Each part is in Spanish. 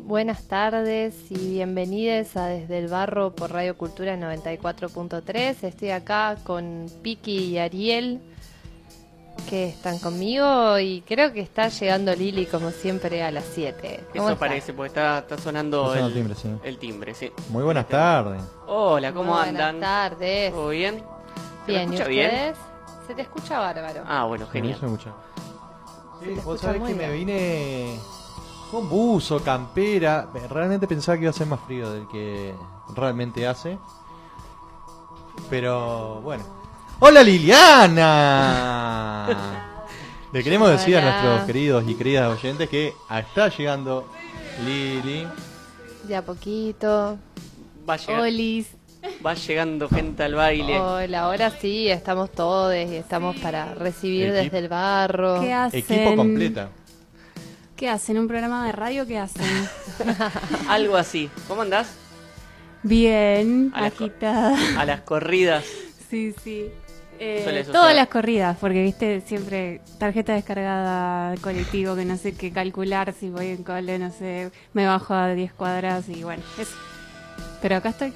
Buenas tardes y bienvenidos a Desde el Barro por Radio Cultura 94.3. Estoy acá con Piki y Ariel que están conmigo y creo que está llegando Lili como siempre a las 7. ¿Cómo Eso está? parece, porque está, está sonando, Está el, el timbre, sí. el timbre, sí. Muy buenas tardes. Hola, ¿cómo Buenas andan? tardes. ¿Todo bien? ¿Se me Bien, ¿y ustedes? Se te escucha bárbaro. Ah, bueno, genial. Se me escucha. Sí, vos sabés que me bien. vine con buzo, campera. Realmente pensaba que iba a ser más frío del que realmente hace. Pero bueno. ¡Hola Liliana! Le queremos decir a nuestros queridos y queridas oyentes que está llegando Lili. De a poquito. Va, Olis. va llegando gente al baile. Hola, ahora sí, estamos todos y estamos para recibir desde el barro. ¿Qué hacen? Equipo completa. ¿Qué hacen? ¿Un programa de radio? ¿Qué hacen? Algo así. ¿Cómo andás? Bien, A las agitada. A las corridas. Sí, sí. Eh, todas las corridas, porque viste, siempre tarjeta descargada, colectivo, que no sé qué calcular, si voy en cole, no sé, me bajo a 10 cuadras y bueno, eso. Pero acá estoy.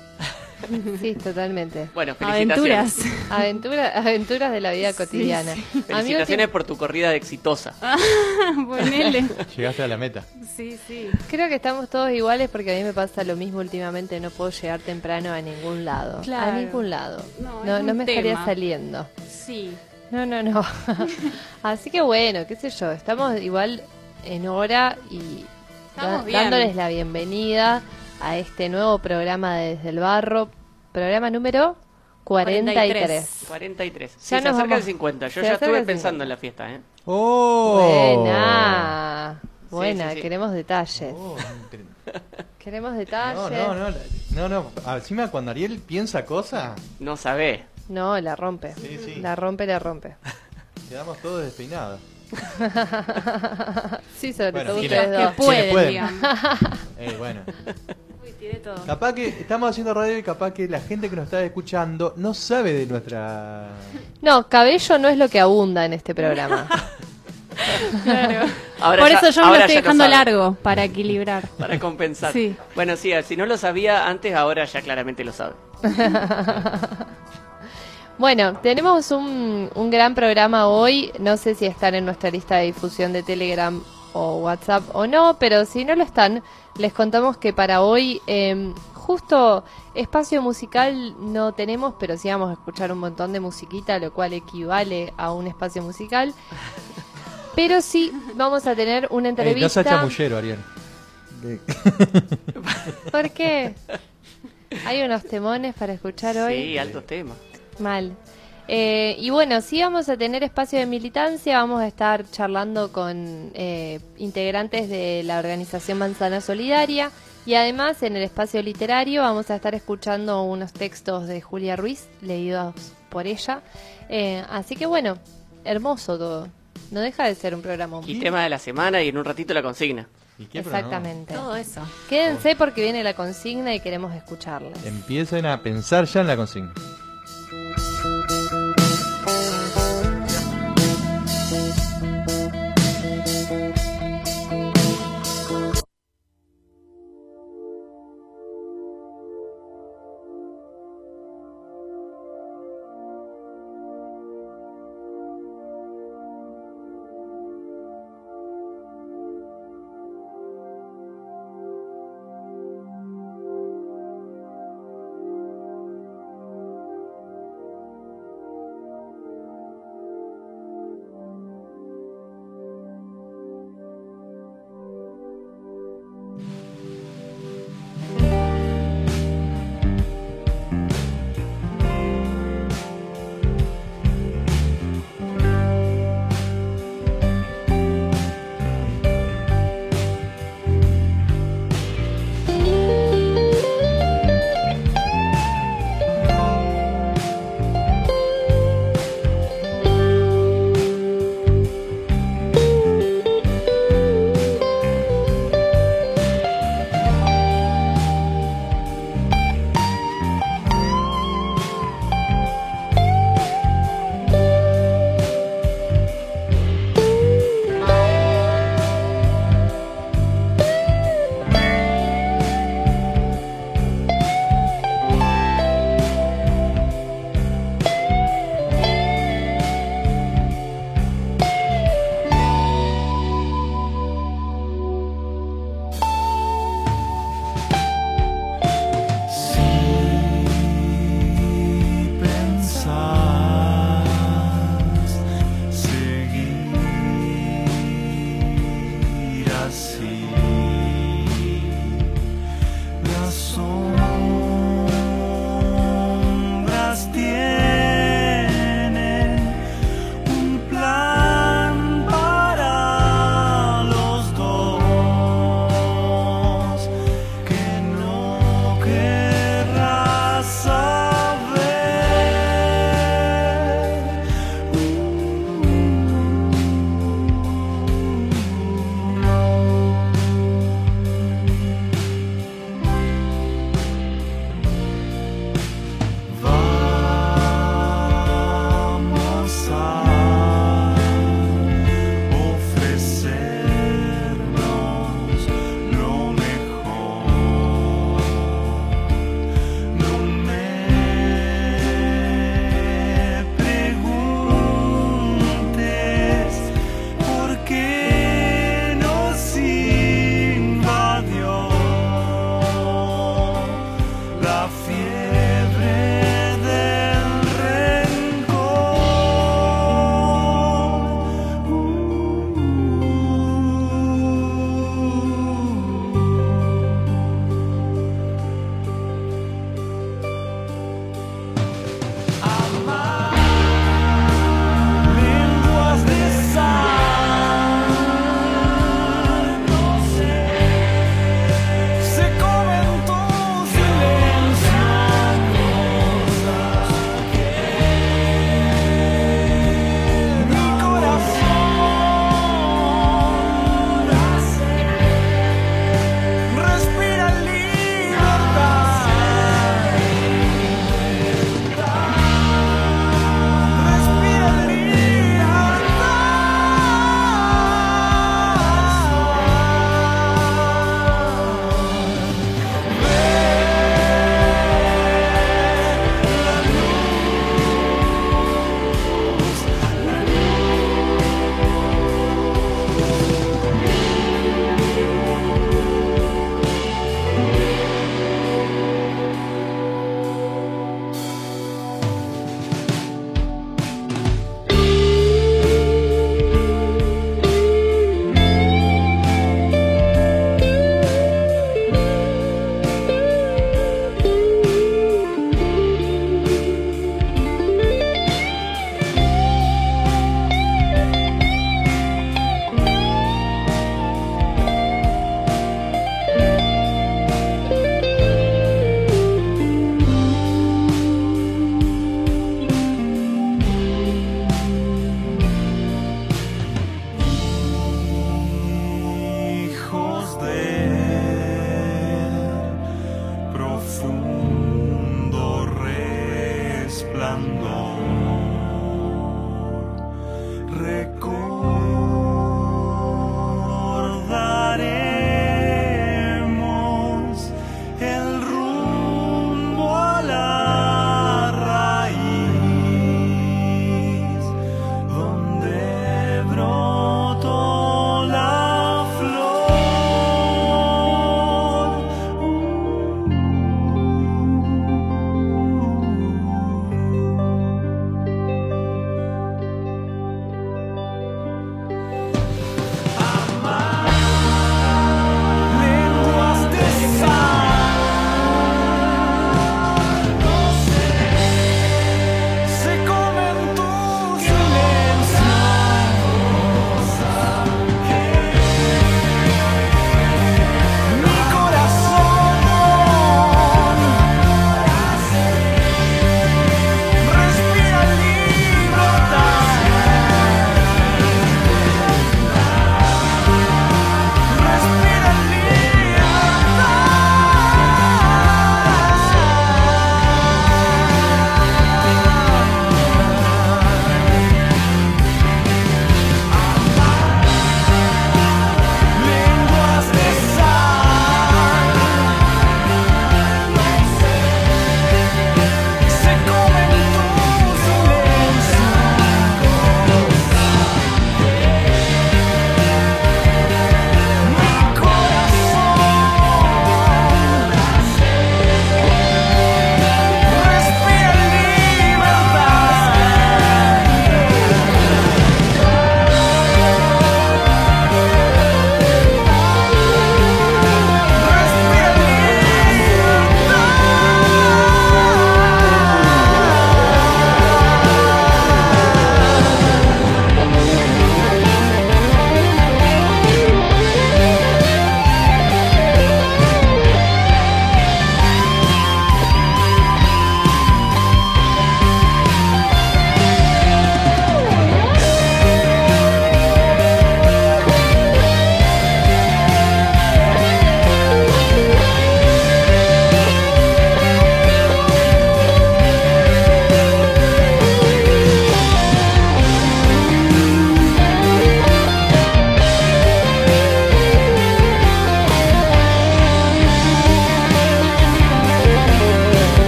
Sí, totalmente. Bueno, felicitaciones. Aventuras. Aventura, aventuras de la vida cotidiana. sí. Felicitaciones por tu corrida exitosa. Ponele. Llegaste a la meta. Sí, sí. creo que estamos todos iguales porque a mí me pasa lo mismo últimamente, no puedo llegar temprano a ningún lado. Claro. A ningún lado. No, No, es no un me estaría saliendo. Sí. No, no, no. Así que bueno, qué sé yo, estamos igual en hora y Estamos da- dándoles la bienvenida a este nuevo programa de Desde el Barro, programa número 43. 43. Sí, Ya se nos acerca vamos- el 50. Yo se ya estuve pensando 50. en la fiesta, ¿eh? ¡Oh! Buena, buena, sí, sí. queremos detalles. Oh, Queremos No, detalles. no, no, no, no. Encima cuando Ariel piensa cosas, No sabés. No, la rompe. Sí, sí. La rompe, la rompe. quedamos todos despeinados. sí, sobre Bueno, todo ¿quiénes- ustedes Que dos. ¿Quiénes pueden, pueden? Eh, bueno. Todo. Capaz que estamos haciendo radio y capaz que la gente que nos está escuchando no sabe de nuestra... No, cabello no es lo que abunda en este programa. Claro. Ahora Por ya- eso yo me lo estoy lo dejando largo, para equilibrar. Para compensar. Sí. Bueno, sí, si no lo sabía antes, ahora ya claramente lo sabe. Bueno, tenemos un, un gran programa hoy. No sé si están en nuestra lista de difusión de Telegram o WhatsApp o no, pero si no lo están, les contamos que para hoy eh, justo espacio musical no tenemos, pero sí vamos a escuchar un montón de musiquita, lo cual equivale a un espacio musical. Pero sí vamos a tener una Eh, no entrevista. seas chamullero, Ariel. ¿Por qué? Hay unos temones para escuchar hoy. Sí, altos temas. Mal. Eh, y bueno, sí vamos a tener espacio de militancia, vamos a estar charlando con eh, integrantes de la organización Manzana Solidaria y además en el espacio literario vamos a estar escuchando unos textos de Julia Ruiz leídos por ella. Eh, así que bueno, hermoso todo. No deja de ser un programa. Y tema de la semana y en un ratito la consigna. Exactamente. Todo eso. Quédense porque viene la consigna y queremos escucharles. Empiecen a pensar ya en la consigna.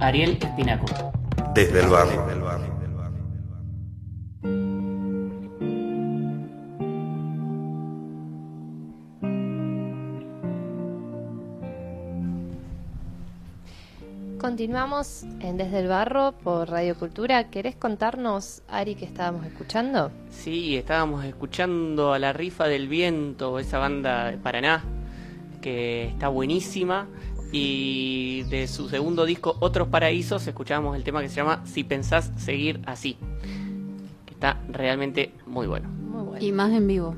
Ariel Espinaco. Desde el barrio. Continuamos en Desde el Barro por Radio Cultura. ¿Querés contarnos, Ari, que estábamos escuchando? Sí, estábamos escuchando a la Rifa del Viento, esa banda de Paraná, que está buenísima. Y de su segundo disco, Otros Paraísos, escuchábamos el tema que se llama Si pensás seguir así, que está realmente muy bueno. Muy bueno. Y más en vivo.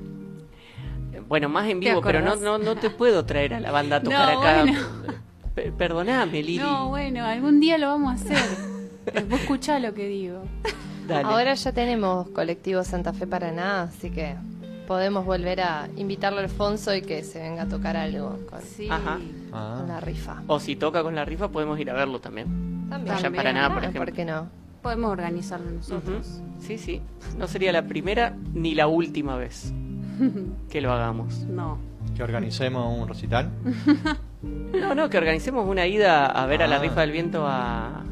Bueno, más en ¿Te vivo, pero no, no, no te puedo traer a la banda a tocar No, acá. bueno. Pe- Perdoname, Lili. No, bueno, algún día lo vamos a hacer. Vos escuchá lo que digo. Dale. Ahora ya tenemos colectivo Santa Fe Paraná, así que podemos volver a invitarlo a Alfonso y que se venga a tocar algo con, Sí. Ajá. Con la rifa. O si toca con la rifa, podemos ir a verlo también. También. Allá en Paraná, por Ah, ejemplo. ¿Por qué no? Podemos organizarlo nosotros. Sí, sí. No sería la primera ni la última vez que lo hagamos. No. Que organicemos un recital. No, no, que organicemos una ida a ver a la Ah. rifa del viento a,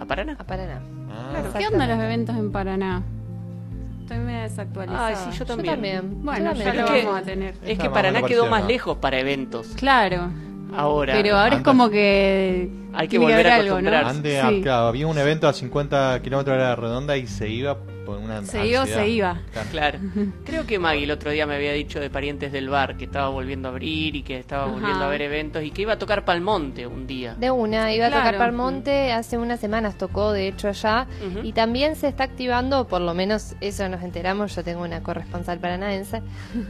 a Paraná. A Paraná. Ah, ¿Qué onda los eventos en Paraná? Estoy medio desactualizada. Ay, sí, yo también. Yo también. Bueno, Yo ya lo Es que- vamos a tener. Es que Paraná quedó más lejos para eventos. Claro. Ahora. Pero ahora es como que. Hay que volver a algo, acostumbrarse. Sí. ah, claro, había un evento a 50 kilómetros de la redonda y se iba por una Se iba se iba. Claro. Claro. Creo que Maggie el otro día me había dicho de parientes del bar que estaba volviendo a abrir y que estaba Ajá. volviendo a ver eventos y que iba a tocar Palmonte un día. De una, iba a tocar Claro. Parmonte, hace unas semanas tocó, de hecho, allá. Y también se está activando, por lo menos eso nos enteramos, yo tengo una corresponsal paranaense,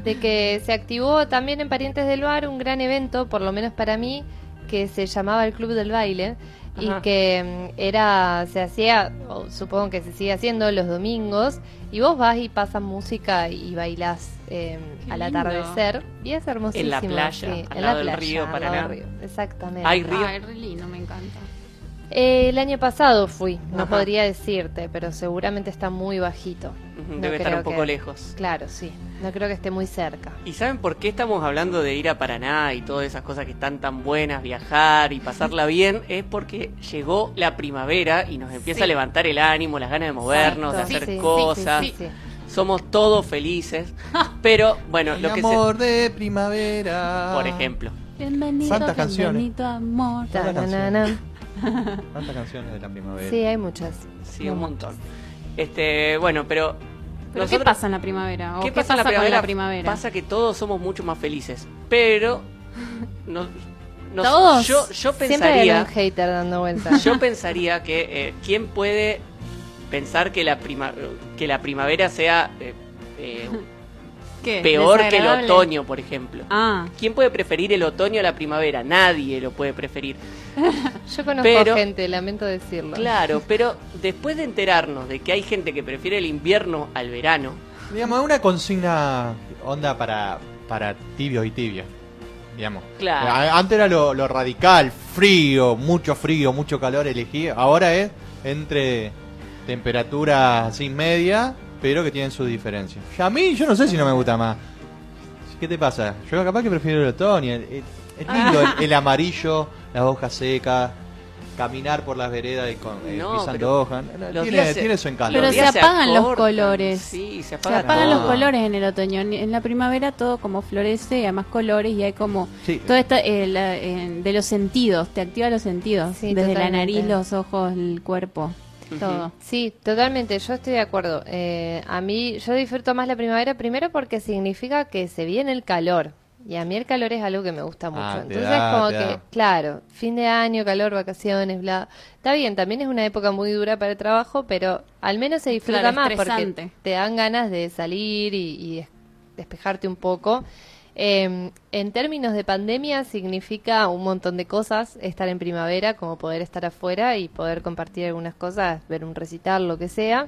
de que se activó también en Parientes del Bar un gran evento, por lo menos para mí, que se llamaba el Club del Baile. Y Ajá. que mm, era, se hacía, o supongo que se sigue haciendo los domingos, y vos vas y pasas música y bailás eh, al atardecer, y es hermosísimo. En la playa, sí, al en lado la del playa, río al Paraná. lado del río, exactamente. Hay río. Ay, re lindo, me encanta. Eh, el año pasado fui, no Ajá. podría decirte, pero seguramente está muy bajito. No Debe estar un poco que- lejos. Claro, sí. No creo que esté muy cerca. ¿Y saben por qué estamos hablando de ir a Paraná y todas esas cosas que están tan buenas, viajar y pasarla bien? Es porque llegó la primavera y nos empieza Sí. a levantar el ánimo, las ganas de movernos, de hacer Sí, sí, cosas. sí, sí, sí. Somos todos felices. Pero bueno, lo que se... amor de primavera. Por ejemplo. Bienvenido, Santas canciones. amor. ¿Cuántas canciones de la primavera? Sí, hay muchas. Sí, un montón. Este, bueno, pero... ¿Pero nosotros- qué pasa en la primavera? ¿O ¿Qué pasa, en la primavera? la primavera? Pasa que todos somos mucho más felices. Pero... No, no- ¿Todos? Yo, yo Siempre hay pensaría... un hater dando vueltas. Yo pensaría que eh, quién puede pensar que la prima que la primavera sea eh, eh, ¿Qué? peor que el otoño, por ejemplo. Ah, ¿Quién puede preferir el otoño a la primavera? Nadie lo puede preferir. Yo conozco Pero- gente, lamento decirlo. Claro, pero después de enterarnos de que hay gente que prefiere el invierno al verano, Digamos, una consigna onda para, para tibios y tibias. Digamos. Claro. A- Antes era lo, lo radical, frío, mucho frío, mucho calor elegí. Ahora es entre temperaturas así media, pero que tienen sus diferencias. Y a mí, yo no sé si no me gusta más. ¿Qué te pasa? Yo capaz que prefiero el otoño. el- el- Es lindo el, el amarillo, las hojas secas, caminar por las veredas y con, eh, No, pisando hojas. Tiene, se- tiene su encanto. Pero se apagan los acortan. colores. Sí, se se apaga apagan los colores en el otoño. En- En la primavera todo como florece y además colores y hay como... Sí. Todo esta, eh, la- eh, de los sentidos, te activa los sentidos. Sí, desde la nariz, los ojos, el cuerpo, todo. Sí, totalmente, yo estoy de acuerdo. Eh, a mí, yo disfruto más la primavera primero porque significa que se viene el calor. Y a mí el calor es algo que me gusta mucho. Ah, te Entonces, da, como que, da. claro, fin de año, calor, vacaciones, bla. Está bien, también es una época muy dura para el trabajo, pero al menos se disfruta Claro, más estresante. porque te dan ganas de salir y, y des- despejarte un poco. Eh, en términos de pandemia significa un montón de cosas estar en primavera, como poder estar afuera y poder compartir algunas cosas, ver un recital, lo que sea.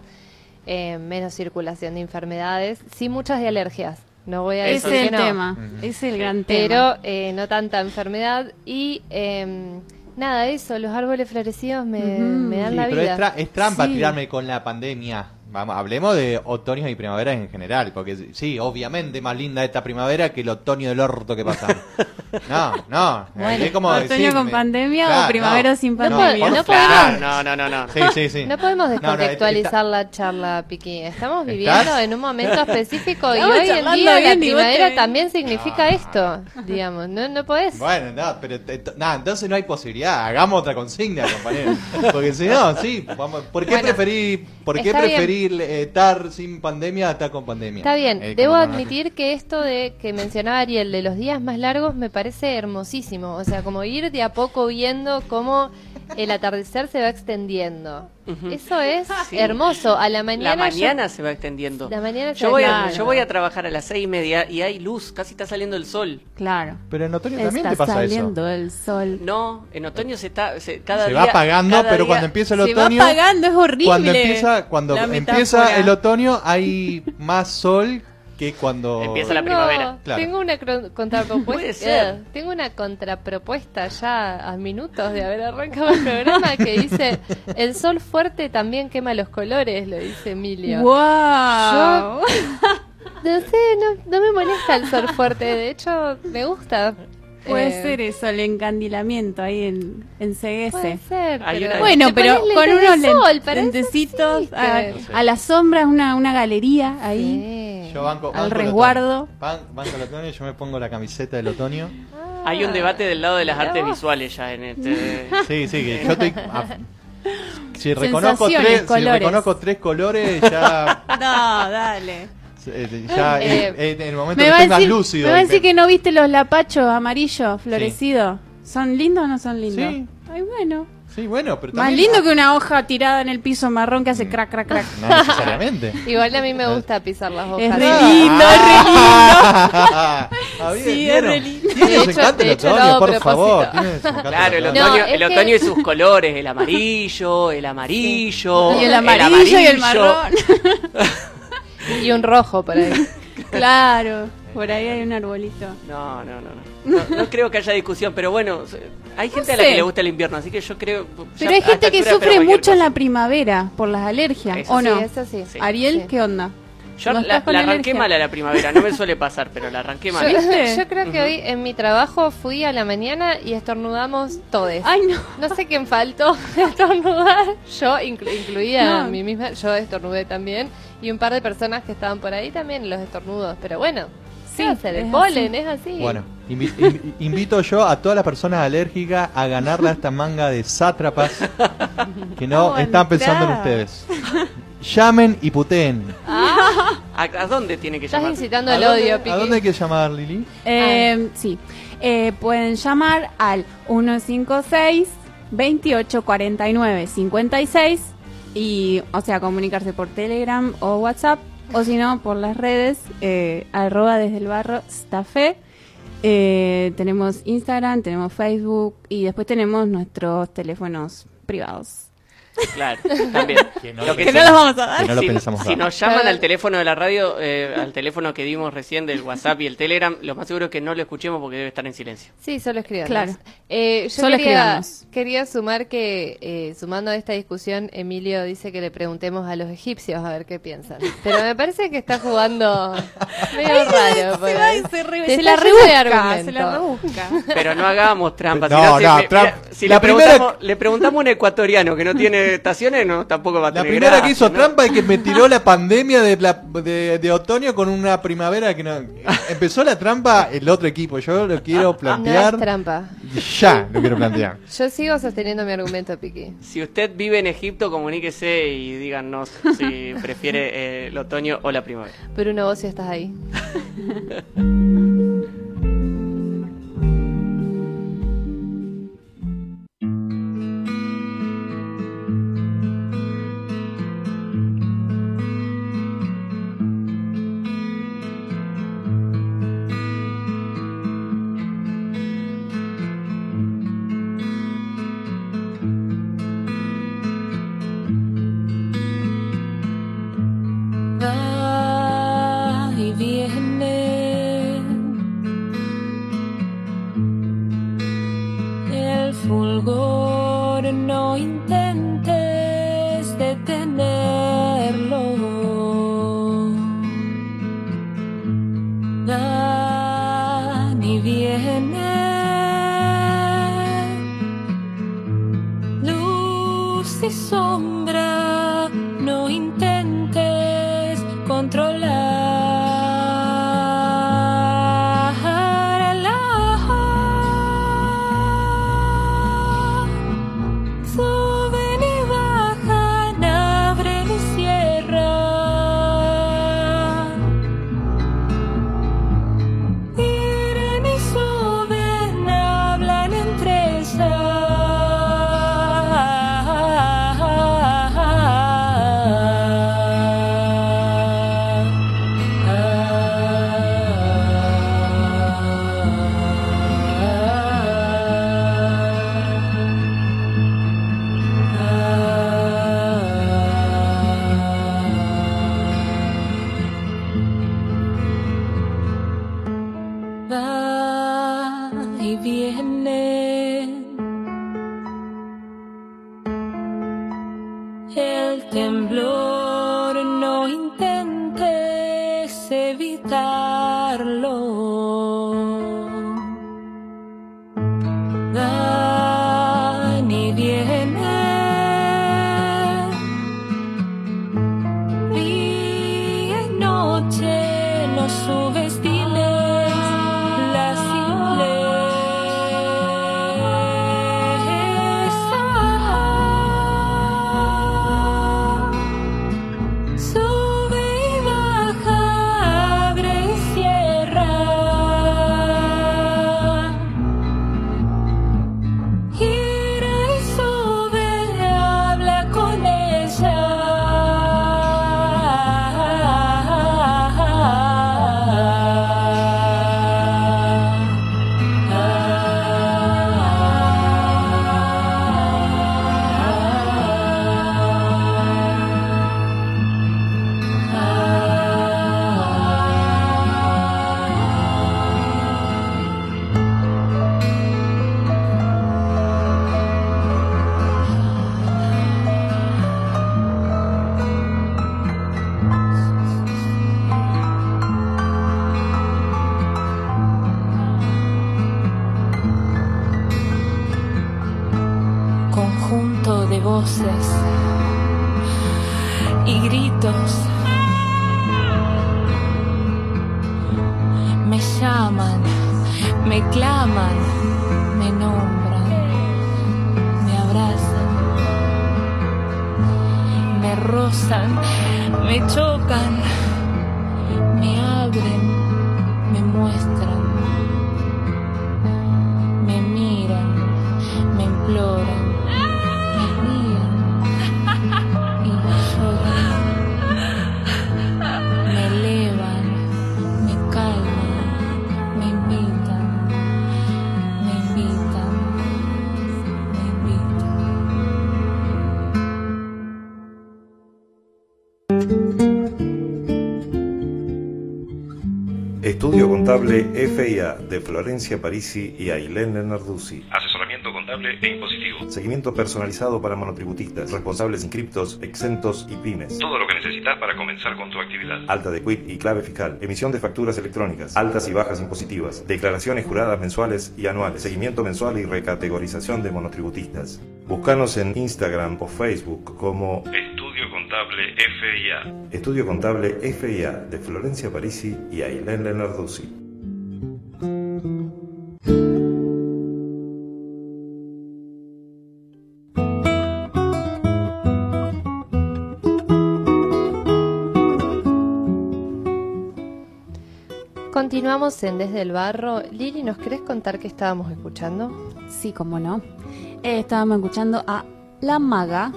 Eh, menos circulación de enfermedades, sí muchas de alergias. No voy a Ese decir es el que no. tema. Ujú. Ese es el gran tema. Pero eh, no tanta enfermedad y eh, nada, eso, los árboles florecidos me, dan Sí, la pero vida. es, tra- es trampa Sí. tirarme con la pandemia. Vamos, hablemos de otoños y primaveras en general, porque sí, obviamente más linda esta primavera que el otoño del orto que pasamos. No, no, Bueno, es como ¿otoño decirme- con pandemia o primavera no. sin No pandemia? no por podemos-. No, no, no, no. Sí, sí, sí. No podemos No, no, descontextualizar está- la charla, Piqui. Estamos ¿Estás? viviendo en un momento específico y Estamos hoy en día la primavera te- también significa No. esto, digamos. No, no podés. Bueno, no, pero te- to- nada, entonces no hay posibilidad. Hagamos otra consigna, compañero. Porque si no, sí, vamos, ¿por qué Bueno, preferir, por qué está eh, estar sin pandemia a estar con pandemia? Está bien, Eh, debo admitir que esto de que mencionaba Ariel de los días más largos me parece hermosísimo. O sea, como ir de a poco viendo cómo el atardecer se va extendiendo. Eso es Sí. hermoso. A la mañana. La yo- mañana se va extendiendo. La mañana se yo, voy a, yo voy a trabajar a las seis y media y hay luz, casi está saliendo el sol. Claro. Pero en otoño también Está te pasa saliendo eso. el sol. No, en otoño se está, se, cada Se día, va apagando, cada pero día- cuando empieza el Se va otoño. apagando, es horrible. Cuando empieza, cuando empieza el otoño hay más sol que cuando Empieza la Tengo- primavera. Claro. Tengo una contrapropuesta. ser. eh, tengo una contrapropuesta ya a minutos de haber arrancado el programa que dice el sol fuerte también quema los colores, lo dice Emilio. ¡Wow! No sé, no, no me molesta el sol fuerte, de hecho me gusta. Puede Eh, ser eso, el encandilamiento ahí en, en Puede CGS. ser. Pero una- Bueno, pero con unos sol, lentecitos a, la sombra, una, una galería ahí. Sí. Yo banco, Al banco el resguardo. banco el otoño, yo me pongo la camiseta del otoño. Hay un debate del lado de las artes vos. visuales ya en este. Sí, sí, que yo estoy a- si reconozco Sensaciones, tres, si colores. reconozco tres colores ya No, dale. Eh, ya Eh, en, en el momento Me que va, a estoy más decir, lúcido. me va a decir que no viste los lapachos amarillos florecidos. ¿Son lindos o no son lindos? Sí. Ay, bueno. Sí, bueno, pero Más lindo que una hoja tirada en el piso marrón que hace crack, crack, crack. No necesariamente. Igual a mí me gusta pisar las hojas. Es re ¿no? lindo, es re lindo. Ah, bien, Sí, es re lindo. Tiene De hecho- encanto de el hecho lo otoño, a por favor. Claro, el el otoño, No, es el que- otoño y sus colores, el amarillo, el amarillo, Y el amarillo y el marrón. Y un rojo por ahí. claro, por ahí hay un arbolito. No, no, no, no. No, no creo que haya discusión, pero bueno, hay gente a la que le gusta el invierno, así que yo creo. Pero hay gente que sufre mucho en la primavera por las alergias, Eso ¿o sí, no? eso sí. Sí. Ariel, Sí. ¿qué onda? Yo ¿No la, la arranqué alergia? mal a la primavera, no me suele pasar, pero la arranqué mal. Yo, creo que hoy en mi trabajo fui a la mañana y estornudamos todos. Ay, no. No sé quién faltó estornudar. Yo, inclu- incluida No. a mí misma, yo estornudé también. Y un par de personas que estaban por ahí también los estornudos. Pero bueno, Sí, hacer el es polen, así. es así. Bueno, invi- invi- invito yo a todas las personas alérgicas a ganarle a esta manga de sátrapas que no están pensando en ustedes. Llamen y puteen. ¿A, a dónde tiene que Estás llamar? incitando ¿A el dónde- odio, ¿A Piqui. dónde hay que llamar, Lili? Eh, sí, Eh, pueden llamar al 156 2849 56 y, o sea, comunicarse por Telegram o WhatsApp o si no, por las redes, eh, arroba desde el barro Stafe. Eh, tenemos Instagram, tenemos Facebook y después tenemos nuestros teléfonos privados. Claro, también. Que no Lo lo que Que sí- no los vamos a dar. Que no lo si, pensamos si dar. nos llaman al teléfono de la radio, eh, al teléfono que dimos recién del WhatsApp y el Telegram, lo más seguro es que no lo escuchemos porque debe estar en silencio. Sí, solo escriban. Claro. Eh, yo Solo quería, quería sumar que, eh, sumando a esta discusión, Emilio dice que le preguntemos a los egipcios a ver qué piensan. Pero me parece que está jugando medio raro. Se, va y se, re- Te se la rebusca, se la rebusca. Pero no hagamos trampa. si No, si- no, mira, tramp- si la le, primera- preguntamos, le preguntamos a un ecuatoriano que no tiene estaciones, no, tampoco va a La tener primera gracia, que hizo ¿no? trampa y que me tiró la pandemia de, la- de, de otoño con una primavera que no... Empezó la trampa el otro equipo. Yo lo quiero No es plantear. trampa. ya lo quiero plantear. Yo sigo sosteniendo mi argumento, Piqui. Si usted vive en Egipto, comuníquese y díganos si prefiere eh, el otoño o la primavera. Bruno, vos sí estás ahí. Contable FIA de Florencia Parisi y Ailén Lenarduzzi. Asesoramiento contable e impositivo. Seguimiento personalizado para monotributistas, responsables inscriptos, exentos y pymes. Todo lo que necesitas para comenzar con tu actividad. Alta de quit y clave fiscal. Emisión de facturas electrónicas. Altas y bajas impositivas. Declaraciones juradas mensuales y anuales. Seguimiento mensual y recategorización de monotributistas. Búscanos en Instagram o Facebook como Estudio Contable FIA. Estudio Contable FIA de Florencia Parisi y Ailén Lenarduzzi. Continuamos en Desde el Barro. Lili, ¿nos querés contar qué estábamos escuchando? Sí, cómo no. Eh, estábamos escuchando a La Maga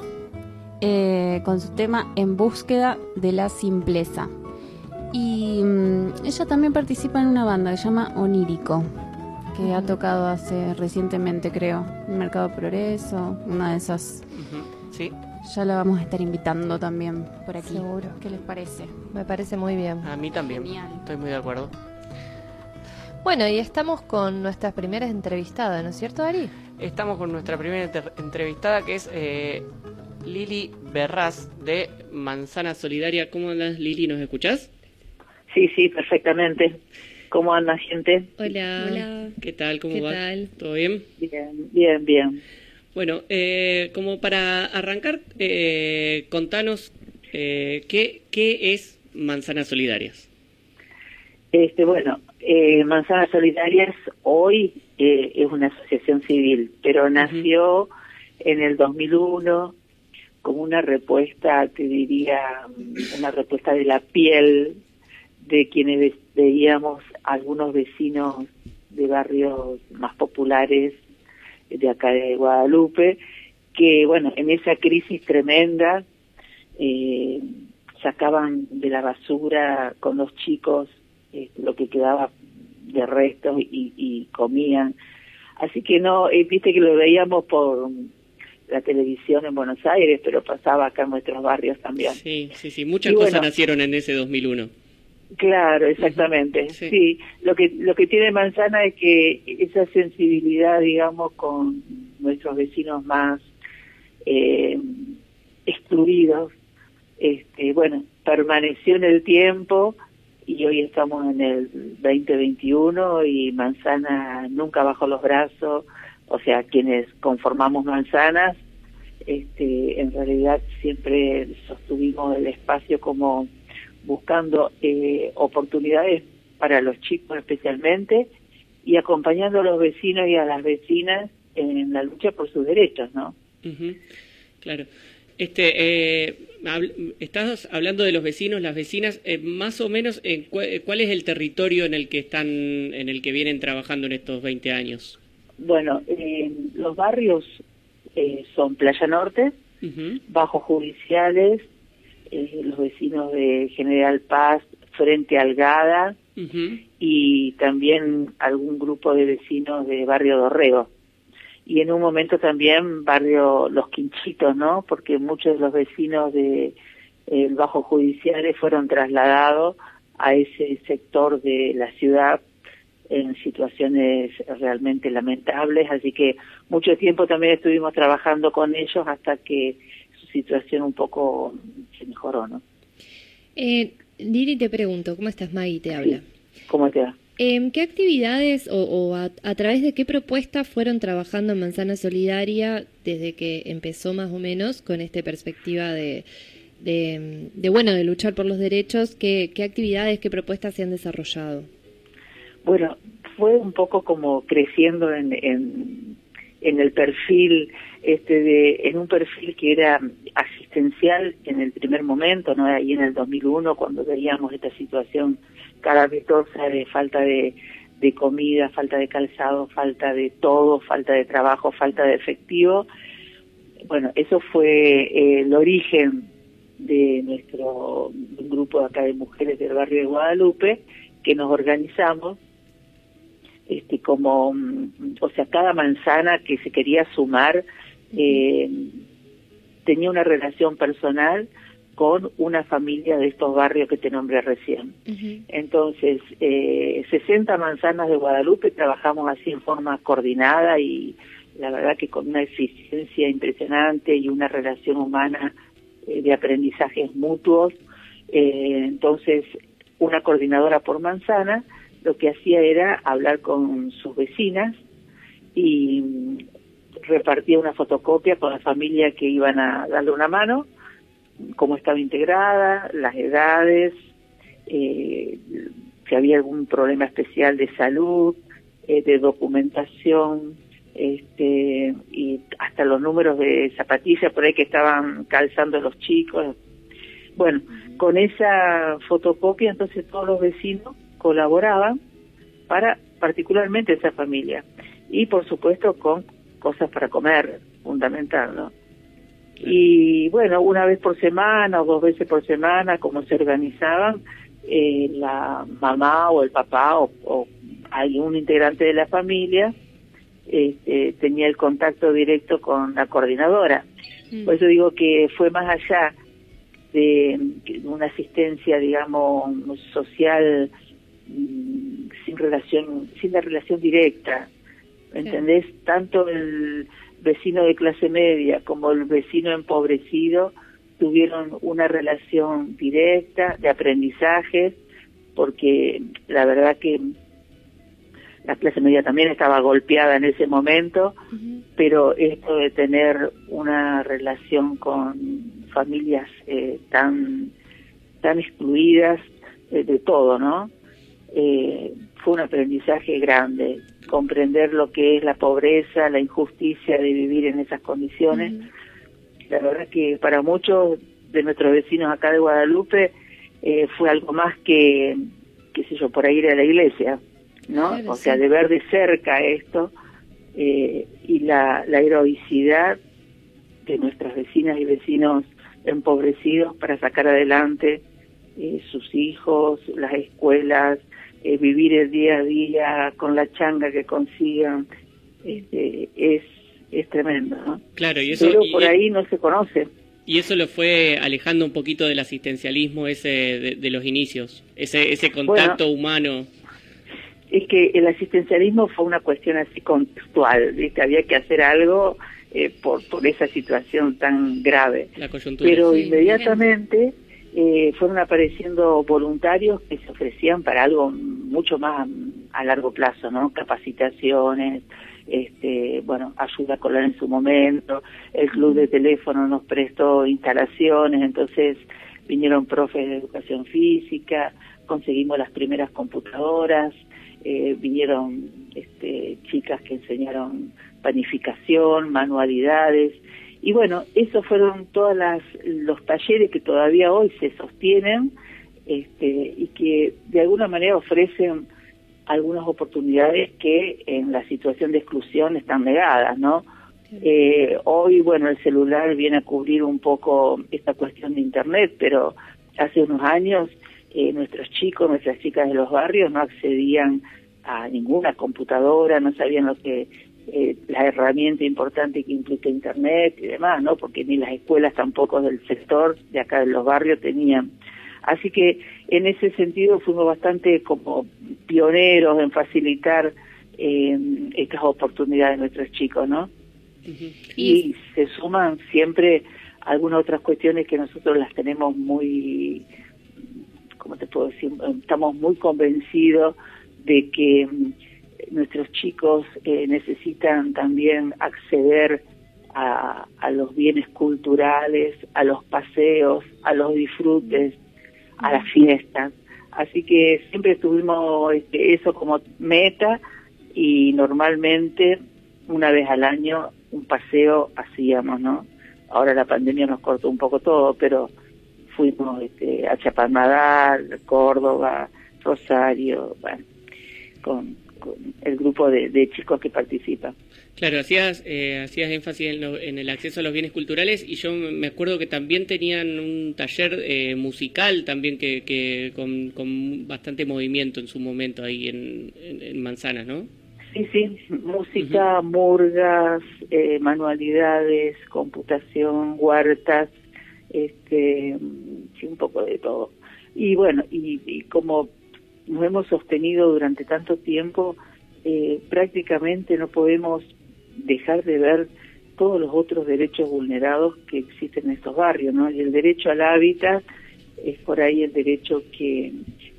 eh, con su tema En búsqueda de la simpleza. Y mm, ella también participa en una banda que se llama Onírico, que ha tocado hace recientemente, creo, en Mercado Progreso, una de esas. Sí, Ya la vamos a estar invitando también por aquí. Seguro. ¿Qué les parece? Me parece muy bien. a mí también. Genial. Estoy muy de acuerdo. Bueno, y estamos con nuestras primeras entrevistadas, ¿no es cierto, Ari? Estamos con nuestra primera entrevistada que es eh, Lili Berraz de Manzana Solidaria. ¿Cómo andas, Lili? ¿Nos escuchás? Sí, sí, perfectamente. ¿Cómo anda, gente? Hola. ¿Qué tal? ¿Cómo ¿Qué va? tal? ¿Todo bien? Bien, bien, bien. Bueno, eh, como para arrancar, eh, contanos eh, ¿qué, qué es Manzanas Solidarias. Este, bueno, eh, Manzanas Solidarias hoy eh, es una asociación civil, pero nació en el 2001 como una respuesta, te diría, una respuesta de la piel de quienes ve- veíamos algunos vecinos de barrios más populares de acá de Guadalupe, que bueno, en esa crisis tremenda eh, sacaban de la basura con los chicos eh, lo que quedaba de restos y, y comían. Así que no, eh, viste que lo veíamos por la televisión en Buenos Aires, pero pasaba acá en nuestros barrios también. Sí, sí, sí. Muchas Y cosas bueno. nacieron en ese 2001. Claro, exactamente. Sí. Sí. lo que lo que tiene Manzana es que esa sensibilidad, digamos, con nuestros vecinos más eh, excluidos, este, bueno, permaneció en el tiempo y hoy estamos en el 2021 y Manzana nunca bajó los brazos, o sea, quienes conformamos Manzanas, este, en realidad siempre sostuvimos el espacio como buscando eh, oportunidades para los chicos especialmente y acompañando a los vecinos y a las vecinas en la lucha por sus derechos, ¿no? Ujú, Claro. Este, eh, estás hablando de los vecinos, las vecinas, eh, más o menos, en cu- eh, ¿cuál es el territorio en el que están, en el que vienen trabajando en estos 20 años? Bueno, eh, los barrios eh, son Playa Norte, Ujú, bajos judiciales, eh, los vecinos de General Paz, Frente Algada y también algún grupo de vecinos de Barrio Dorrego. Y en un momento también barrio Los Quinchitos, ¿no? Porque muchos de los vecinos de el Bajo Judiciales fueron trasladados a ese sector de la ciudad en situaciones realmente lamentables, así que mucho tiempo también estuvimos trabajando con ellos hasta que su situación un poco se mejoró, ¿no? Eh, Lili, te pregunto, ¿cómo estás, Maggie? Te habla. ¿Cómo te va? Em, ¿Qué actividades o, o a, través de qué propuestas fueron trabajando en Manzana Solidaria desde que empezó más o menos con esta perspectiva de, de, de, bueno, de luchar por los derechos? ¿Qué, qué actividades, qué propuestas se han desarrollado? Bueno, fue un poco como creciendo en, en, en el perfil, este de, en un perfil que era asistencial en el primer momento, ¿no? Ahí en el 2001, cuando veíamos esta situación calamitosa de falta de, de comida, falta de calzado, falta de todo, falta de trabajo, falta de efectivo. Bueno, eso fue eh, el origen de nuestro grupo acá de mujeres del barrio de Guadalupe, que nos organizamos este como mm, o sea cada manzana que se quería sumar eh, tenía una relación personal con una familia de estos barrios que te nombré recién. Entonces, eh, 60 manzanas de Guadalupe trabajamos así en forma coordinada y la verdad que con una eficiencia impresionante y una relación humana eh, de aprendizajes mutuos. Eh, entonces, una coordinadora por manzana lo que hacía era hablar con sus vecinas y mm, repartía una fotocopia con la familia que iban a darle una mano, cómo estaba integrada, las edades, eh, si había algún problema especial de salud, eh, de documentación, este, y hasta los números de zapatillas por ahí que estaban calzando los chicos. Bueno, con esa fotocopia entonces todos los vecinos colaboraban para particularmente esa familia y por supuesto con cosas para comer, fundamental, ¿no? Y bueno, una vez por semana o dos veces por semana, como se organizaban, eh, la mamá o el papá o, o algún integrante de la familia este, tenía el contacto directo con la coordinadora. Por eso digo que fue más allá de una asistencia, digamos, social mm, sin relación, sin la relación directa, ¿entendés? Tanto el vecino de clase media como el vecino empobrecido tuvieron una relación directa de aprendizaje, porque la verdad que la clase media también estaba golpeada en ese momento, pero esto de tener una relación con familias eh, tan tan excluidas eh, de todo, ¿no? Eh, fue un aprendizaje grande, comprender lo que es la pobreza, la injusticia de vivir en esas condiciones. La verdad que para muchos de nuestros vecinos acá de Guadalupe eh, fue algo más que, qué sé yo, por ahí ir a la iglesia, ¿no? Claro, o sea, sí. de ver de cerca esto eh, y la, la heroicidad de nuestras vecinas y vecinos empobrecidos para sacar adelante eh, sus hijos, las escuelas, eh, vivir el día a día con la changa que consigan, este, es, es tremendo, ¿no? Claro, y eso, Pero y- por ahí no se conoce. y eso lo fue alejando un poquito del asistencialismo ese de, de los inicios, ese, ese contacto humano. Es que el asistencialismo fue una cuestión así contextual, ¿viste? había que hacer algo eh, por, por esa situación tan grave. La coyuntura. Pero Sí, inmediatamente eh, fueron apareciendo voluntarios que se ofrecían para algo mucho más a largo plazo, ¿no? Capacitaciones, este, bueno, ayuda escolar en su momento, el club de teléfono nos prestó instalaciones, entonces vinieron profes de educación física, conseguimos las primeras computadoras, eh, vinieron este, chicas que enseñaron panificación, manualidades, y bueno, esos fueron todos los talleres que todavía hoy se sostienen este, y que de alguna manera ofrecen algunas oportunidades que en la situación de exclusión están negadas, ¿no? Eh, hoy, bueno, el celular viene a cubrir un poco esta cuestión de Internet, pero hace unos años eh, nuestros chicos, nuestras chicas de los barrios no accedían a ninguna computadora, no sabían lo que eh, la herramienta importante que implica Internet y demás, ¿no? Porque ni las escuelas tampoco del sector de acá de los barrios tenían. Así que en ese sentido fuimos bastante como pioneros en facilitar eh, estas oportunidades a nuestros chicos, ¿no? Y se suman siempre algunas otras cuestiones que nosotros las tenemos muy, ¿cómo te puedo decir? Estamos muy convencidos de que nuestros chicos eh, necesitan también acceder a, a los bienes culturales, a los paseos, a los disfrutes, a las fiestas. Así que siempre tuvimos este, eso como meta y normalmente una vez al año un paseo hacíamos, ¿no? Ahora la pandemia nos cortó un poco todo, pero fuimos este, a Chapadmalal, Córdoba, Rosario, bueno, con el grupo de, de chicos que participan. Claro, hacías, eh, hacías énfasis en, lo- en el acceso a los bienes culturales y yo me acuerdo que también tenían un taller eh, musical también que, que con, con bastante movimiento en su momento ahí en, en, en Manzanas, ¿no? Sí, sí, música, murgas, eh, manualidades, computación, huertas, este, sí, un poco de todo. Y bueno, y, y como nos hemos sostenido durante tanto tiempo, eh, prácticamente no podemos dejar de ver todos los otros derechos vulnerados que existen en estos barrios, ¿no? Y el derecho al hábitat es por ahí el derecho que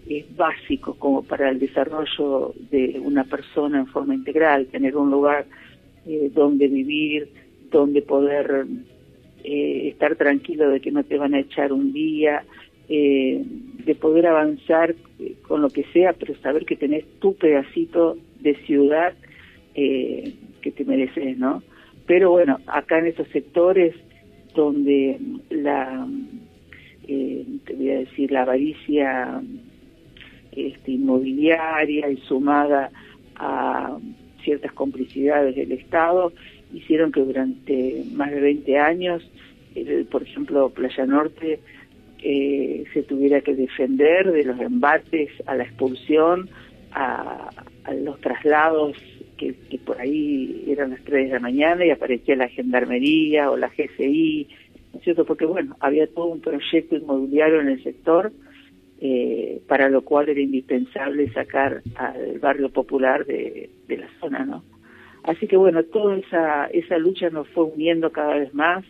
es básico como para el desarrollo de una persona en forma integral, tener un lugar eh, donde vivir, donde poder eh, estar tranquilo de que no te van a echar un día, eh, de poder avanzar eh, con lo que sea, pero saber que tenés tu pedacito de ciudad eh, que te mereces, ¿no? Pero bueno, acá en estos sectores donde la, eh, te voy a decir, la avaricia este, inmobiliaria y sumada a ciertas complicidades del Estado, hicieron que durante más de 20 años, eh, por ejemplo, Playa Norte eh, se tuviera que defender de los embates a la expulsión, a, los traslados que, que por ahí eran las 3 de la mañana y aparecía la gendarmería o la GCI, ¿no es cierto? Porque bueno, había todo un proyecto inmobiliario en el sector eh, para lo cual era indispensable sacar al barrio popular de, de la zona, ¿no? Así que bueno, toda esa, esa lucha nos fue uniendo cada vez más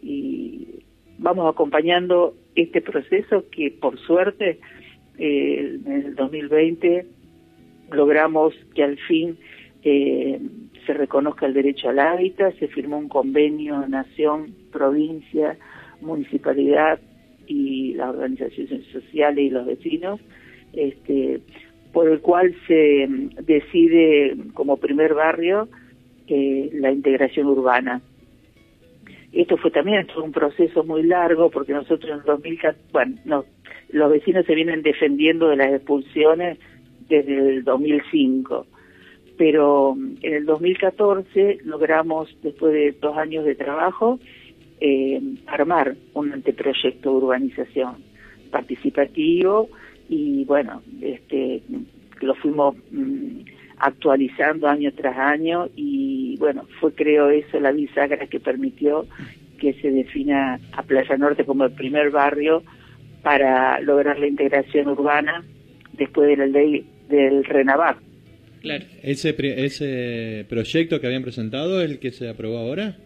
y vamos acompañando este proceso que por suerte eh, en el 2020 logramos que al fin eh, se reconozca el derecho al hábitat, se firmó un convenio nación, provincia, municipalidad y las organizaciones sociales y los vecinos, este, por el cual se mm, decide como primer barrio eh, la integración urbana. Esto fue también todo un proceso muy largo porque nosotros en el 2014, bueno, no, los vecinos se vienen defendiendo de las expulsiones desde el 2005, pero mm, en el 2014 logramos, después de dos años de trabajo, eh, armar un anteproyecto de urbanización participativo y bueno, este lo fuimos mm, actualizando año tras año y bueno, fue creo eso la bisagra que permitió que se defina a Playa Norte como el primer barrio para lograr la integración urbana después de la ley del Renavar. Claro. ¿Ese, ese proyecto que habían presentado es el que se aprobó ahora?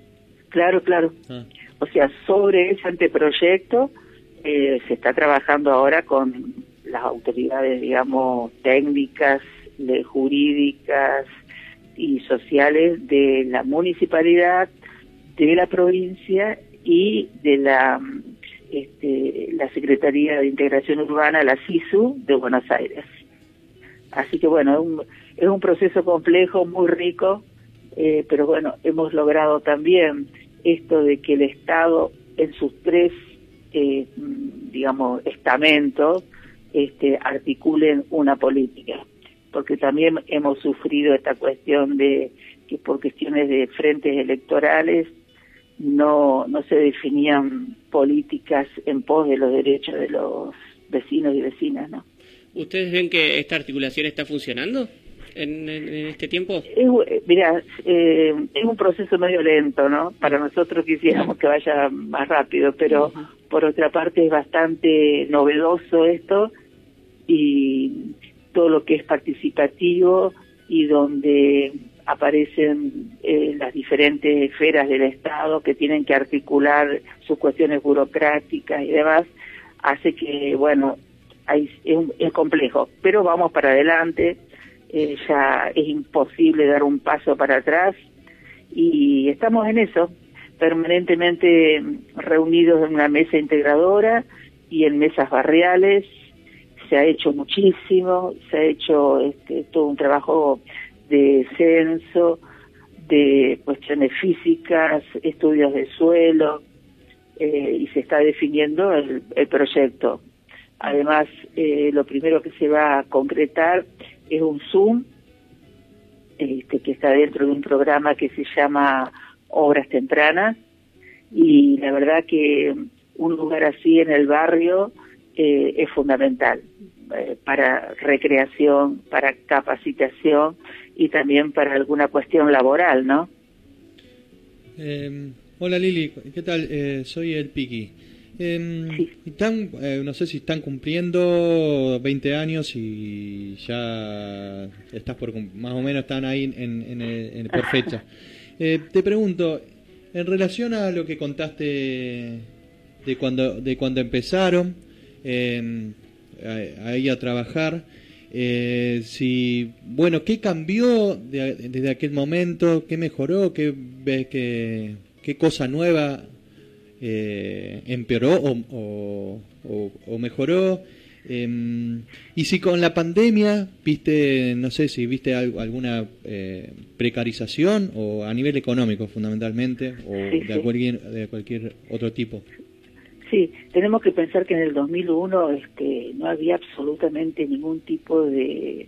Claro, claro. Ah. O sea, sobre ese anteproyecto eh, se está trabajando ahora con las autoridades, digamos, técnicas, de- jurídicas y sociales de la municipalidad, de la provincia y de la, este, la Secretaría de Integración Urbana, la SISU, de Buenos Aires. Así que bueno, es un, es un proceso complejo, muy rico, eh, pero bueno, hemos logrado también esto de que el Estado en sus tres, eh, digamos, estamentos, este, articulen una política. Porque también hemos sufrido esta cuestión de que por cuestiones de frentes electorales no, no se definían políticas en pos de los derechos de los vecinos y vecinas, ¿no? ¿Ustedes ven que esta articulación está funcionando en, en- en este tiempo? Es, eh, mira, eh, es un proceso medio lento, ¿no? Para nosotros quisiéramos que vaya más rápido, pero por otra parte es bastante novedoso esto y todo lo que es participativo y donde aparecen eh, las diferentes esferas del Estado que tienen que articular sus cuestiones burocráticas y demás, hace que, bueno, hay, es, es complejo, pero vamos para adelante, eh, ya es imposible dar un paso para atrás y estamos en eso, permanentemente reunidos en una mesa integradora y en mesas barriales, se ha hecho muchísimo, se ha hecho este, todo un trabajo de censo, de cuestiones físicas, estudios de suelo, eh, y se está definiendo el, el proyecto. Además, eh, lo primero que se va a concretar es un Zoom, este, que está dentro de un programa que se llama Obras Tempranas, y la verdad que un lugar así en el barrio eh, es fundamental eh, para recreación, para capacitación y también para alguna cuestión laboral, ¿no? Eh, hola Lili, ¿qué tal? Eh, soy el Piki. Eh, están, eh, no sé si están cumpliendo 20 años y ya estás por más o menos están ahí en, en, en- por fecha. Eh, te pregunto, en relación a lo que contaste de cuando de cuando empezaron ahí a trabajar, eh, si bueno, ¿qué cambió de- desde aquel momento? ¿Qué mejoró? ¿Qué ves que qué cosa nueva eh, empeoró o, o- o- o mejoró? Eh, y si con la pandemia viste, no sé si viste al- alguna eh, precarización o a nivel económico fundamentalmente o Sí, de, sí. cualquier, de cualquier otro tipo. Sí, tenemos que pensar que en el 2001 este, no había absolutamente ningún tipo de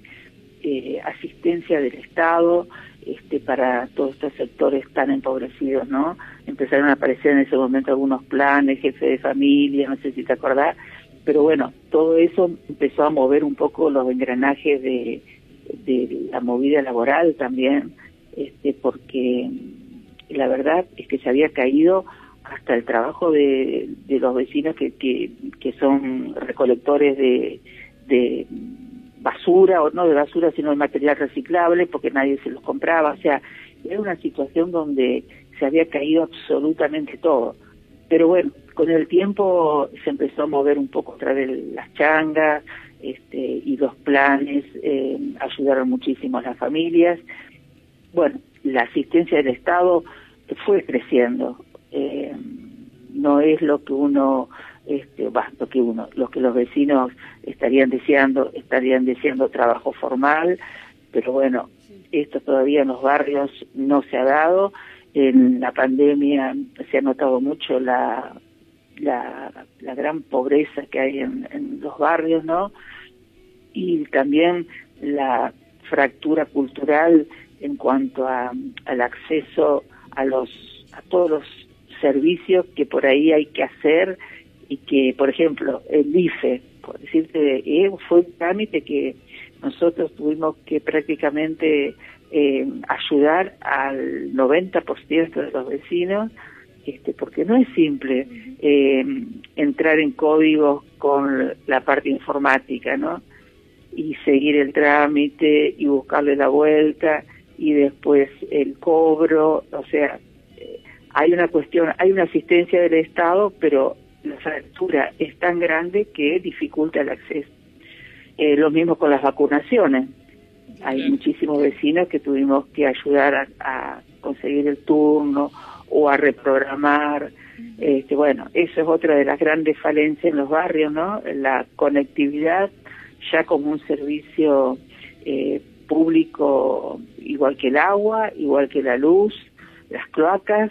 eh, asistencia del Estado este, para todos estos sectores tan empobrecidos, ¿no? Empezaron a aparecer en ese momento algunos planes, jefe de familia, no sé si te acordás, pero bueno, todo eso empezó a mover un poco los engranajes de, de la movida laboral también, este, porque la verdad es que se había caído hasta el trabajo de, de los vecinos que, que, son recolectores de, de basura, o no de basura, sino de material reciclable, porque nadie se los compraba. O sea, era una situación donde se había caído absolutamente todo. Pero bueno, con el tiempo se empezó a mover un poco otra vez las changas este, y los planes eh, ayudaron muchísimo a las familias. Bueno, la asistencia del Estado fue creciendo. Eh, no es lo que uno, este, bah, lo que uno, lo que los vecinos estarían deseando, estarían deseando trabajo formal, pero bueno, esto todavía en los barrios no se ha dado. En la pandemia se ha notado mucho la, la, la gran pobreza que hay en, en los barrios, ¿no? Y también la fractura cultural en cuanto a, al acceso a los a todos los servicios que por ahí hay que hacer y que, por ejemplo, el IFE, por decirte, eh, fue un trámite que nosotros tuvimos que prácticamente eh, ayudar al 90% de los vecinos, este, porque no es simple eh, entrar en códigos con la parte informática, ¿no? Y seguir el trámite y buscarle la vuelta y después el cobro, o sea, hay una cuestión, hay una asistencia del Estado, pero la fractura es tan grande que dificulta el acceso. Eh, lo mismo con las vacunaciones. Hay muchísimos vecinos que tuvimos que ayudar a, a conseguir el turno o a reprogramar. Este, bueno, eso es otra de las grandes falencias en los barrios, ¿no? La conectividad ya como un servicio eh, público igual que el agua, igual que la luz, las cloacas,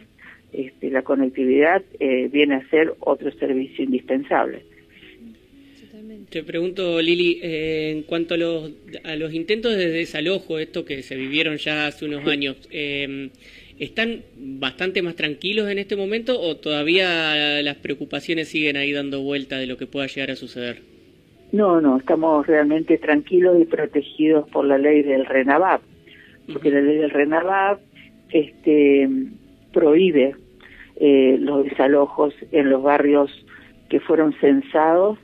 este, la conectividad eh, viene a ser otro servicio indispensable. Te pregunto, Lili, eh, en cuanto a los, a los intentos de desalojo, esto que se vivieron ya hace unos años, eh, ¿están bastante más tranquilos en este momento o todavía las preocupaciones siguen ahí dando vuelta de lo que pueda llegar a suceder? No, no, estamos realmente tranquilos y protegidos por la ley del RENAVAP, porque la ley del RENAVAP este, prohíbe eh, los desalojos en los barrios que fueron censados,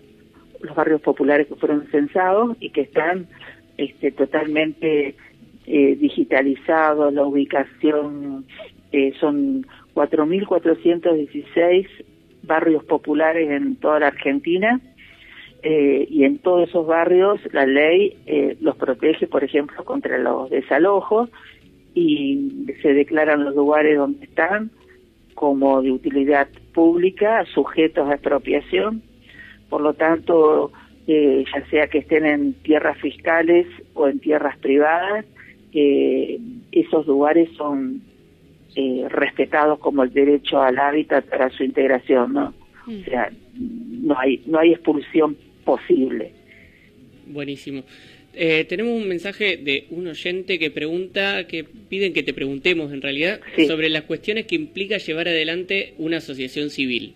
los barrios populares que fueron censados y que están este, totalmente eh, digitalizados, la ubicación eh, son 4.416 barrios populares en toda la Argentina eh, y en todos esos barrios la ley eh, los protege, por ejemplo, contra los desalojos y se declaran los lugares donde están como de utilidad pública, sujetos a expropiación. Por lo tanto, eh, ya sea que estén en tierras fiscales o en tierras privadas, eh, esos lugares son eh, respetados como el derecho al hábitat para su integración, ¿no? O sea, no hay no hay expulsión posible. Buenísimo. Eh, tenemos un mensaje de un oyente que pregunta, que piden que te preguntemos en realidad, Sí. sobre las cuestiones que implica llevar adelante una asociación civil.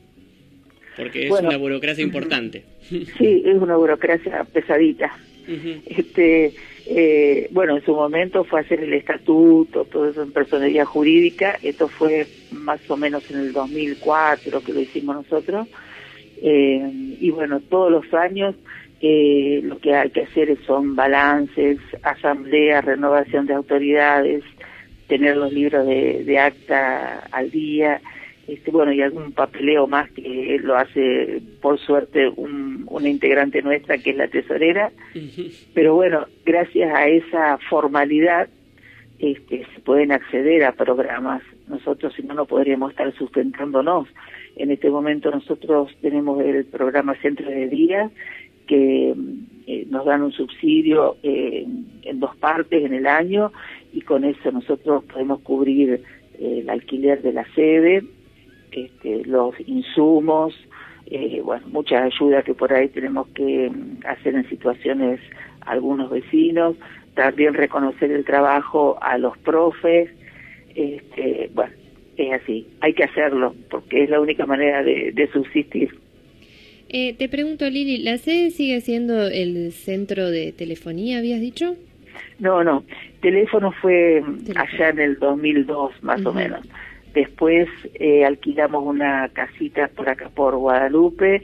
Porque es Bueno, una burocracia importante. Sí, es una burocracia pesadita. Este, eh, bueno, en su momento fue hacer el estatuto, todo eso en personería jurídica. Esto fue más o menos en el 2004 que lo hicimos nosotros. Eh, y bueno, todos los años eh, lo que hay que hacer son balances, asambleas, renovación de autoridades, tener los libros de, de acta al día, este, bueno, y algún papeleo más que lo hace, por suerte, un, una integrante nuestra que es la tesorera. Pero bueno, gracias a esa formalidad este, se pueden acceder a programas. Nosotros, si no, no podríamos estar sustentándonos. En este momento nosotros tenemos el programa Centro de Día, que eh, nos dan un subsidio eh, en dos partes en el año y con eso nosotros podemos cubrir eh, el alquiler de la sede, este, los insumos, bueno, mucha ayuda que por ahí tenemos que mm, hacer en situaciones algunos vecinos, también reconocer el trabajo a los profes, este, bueno, es así, hay que hacerlo porque es la única manera de, de subsistir. Eh, te pregunto, Lili, ¿la sede sigue siendo el centro de telefonía, habías dicho? No, no, teléfono fue Teléfono. allá en el 2002 más o Ujú. menos. Después eh, alquilamos una casita por acá por Guadalupe.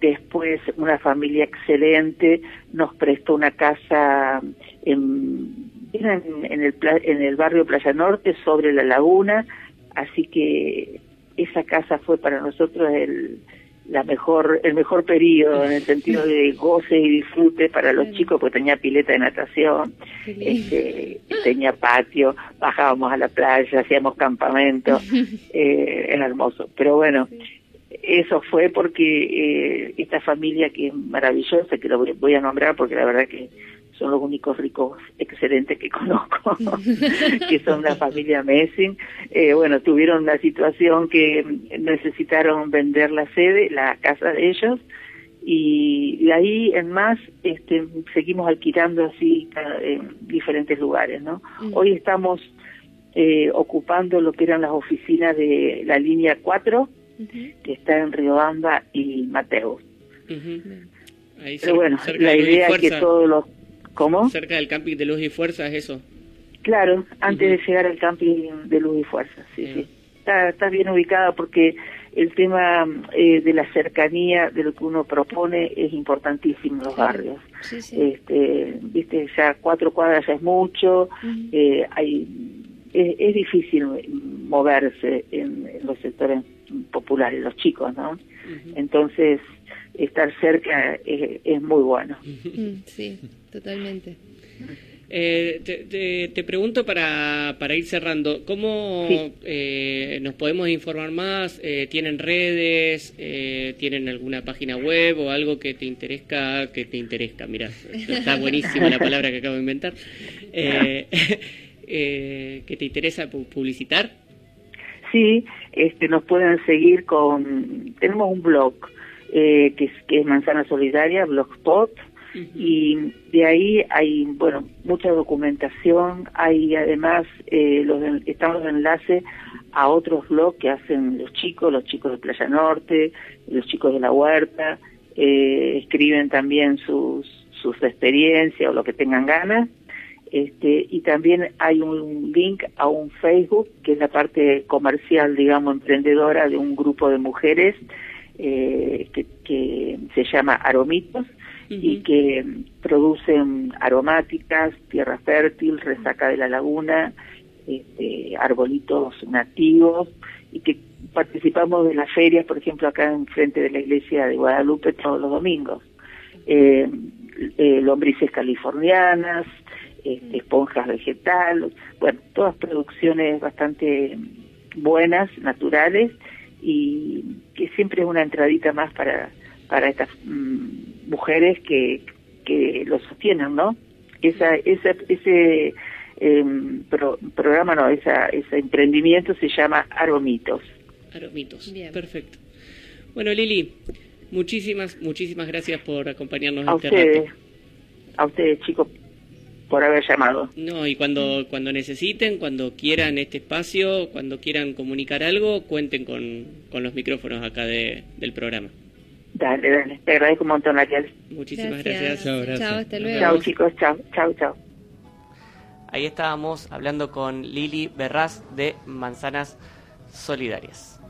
Después una familia excelente nos prestó una casa en, en, en el, en el barrio Playa Norte sobre la laguna. Así que esa casa fue para nosotros el la mejor el mejor periodo en el sentido de goce y disfrute para los chicos porque tenía pileta de natación este, tenía patio bajábamos a la playa hacíamos campamento eh, era hermoso. Pero bueno eso fue porque eh, esta familia que es maravillosa que lo voy- voy a nombrar porque la verdad que son los únicos ricos excelentes que conozco, que son la familia Messing. Eh, bueno, tuvieron una situación que necesitaron vender la sede, la casa de ellos, y de ahí en más este, seguimos alquilando así en diferentes lugares, ¿no? Hoy estamos eh, ocupando lo que eran las oficinas de la línea 4, que está en Riobamba y Mateo. Ahí Pero bueno, la idea es que todos los... ¿Cómo? Cerca del camping de Luz y Fuerza es eso. Claro, antes de llegar al camping de Luz y Fuerza, sí, sí. Está, está bien ubicada porque el tema eh, de la cercanía de lo que uno propone es importantísimo en los barrios. Sí, sí. Este, viste, ya cuatro cuadras ya es mucho, eh, hay, es, es difícil moverse en, en los sectores populares, los chicos, ¿no? Entonces, estar cerca es, es muy bueno. Mm, Sí, totalmente. Eh, te, te- te pregunto para, para ir cerrando, ¿cómo eh, nos podemos informar más? Eh, ¿Tienen redes? Eh, ¿Tienen alguna página web o algo que te interesa? Que te interesa, mira, está buenísima la palabra que acabo de inventar. Eh, eh, ¿Que te interesa pu- publicitar? Sí, este, nos pueden seguir con, tenemos un blog eh, que, es, que es Manzana Solidaria, Blogspot, y de ahí hay, bueno, mucha documentación, hay además, eh, los, están los enlaces a otros blogs que hacen los chicos, los chicos de Playa Norte, los chicos de la Huerta, eh, escriben también sus, sus experiencias o lo que tengan ganas. Este, y también hay un link a un Facebook, que es la parte comercial, digamos, emprendedora de un grupo de mujeres eh, que, que se llama Aromitos y que producen aromáticas, tierra fértil, resaca de la laguna, este, arbolitos nativos y que participamos de las ferias, por ejemplo, acá en frente de la iglesia de Guadalupe todos los domingos. Eh, eh, lombrices californianas, este, esponjas vegetales, bueno, todas producciones bastante buenas, naturales y que siempre es una entradita más para para estas mm, mujeres que, que lo sostienen, ¿no? Esa, esa, ese em, pro- programa, no, esa, ese emprendimiento se llama Aromitos. Aromitos. Perfecto. Bueno, Lili, muchísimas, muchísimas gracias por acompañarnos A este ustedes, rato. a ustedes chicos, por haber llamado. No, y cuando, cuando necesiten, cuando quieran este espacio, cuando quieran comunicar algo, cuenten con, con los micrófonos acá de, del programa. Dale, dale, te agradezco un montón, Ariel. Muchísimas Gracias. gracias. Chao, gracias. Chao, hasta luego. Chao chicos, chao, chao, chao. Ahí estábamos hablando con Lili Berraz de Manzanas Solidarias.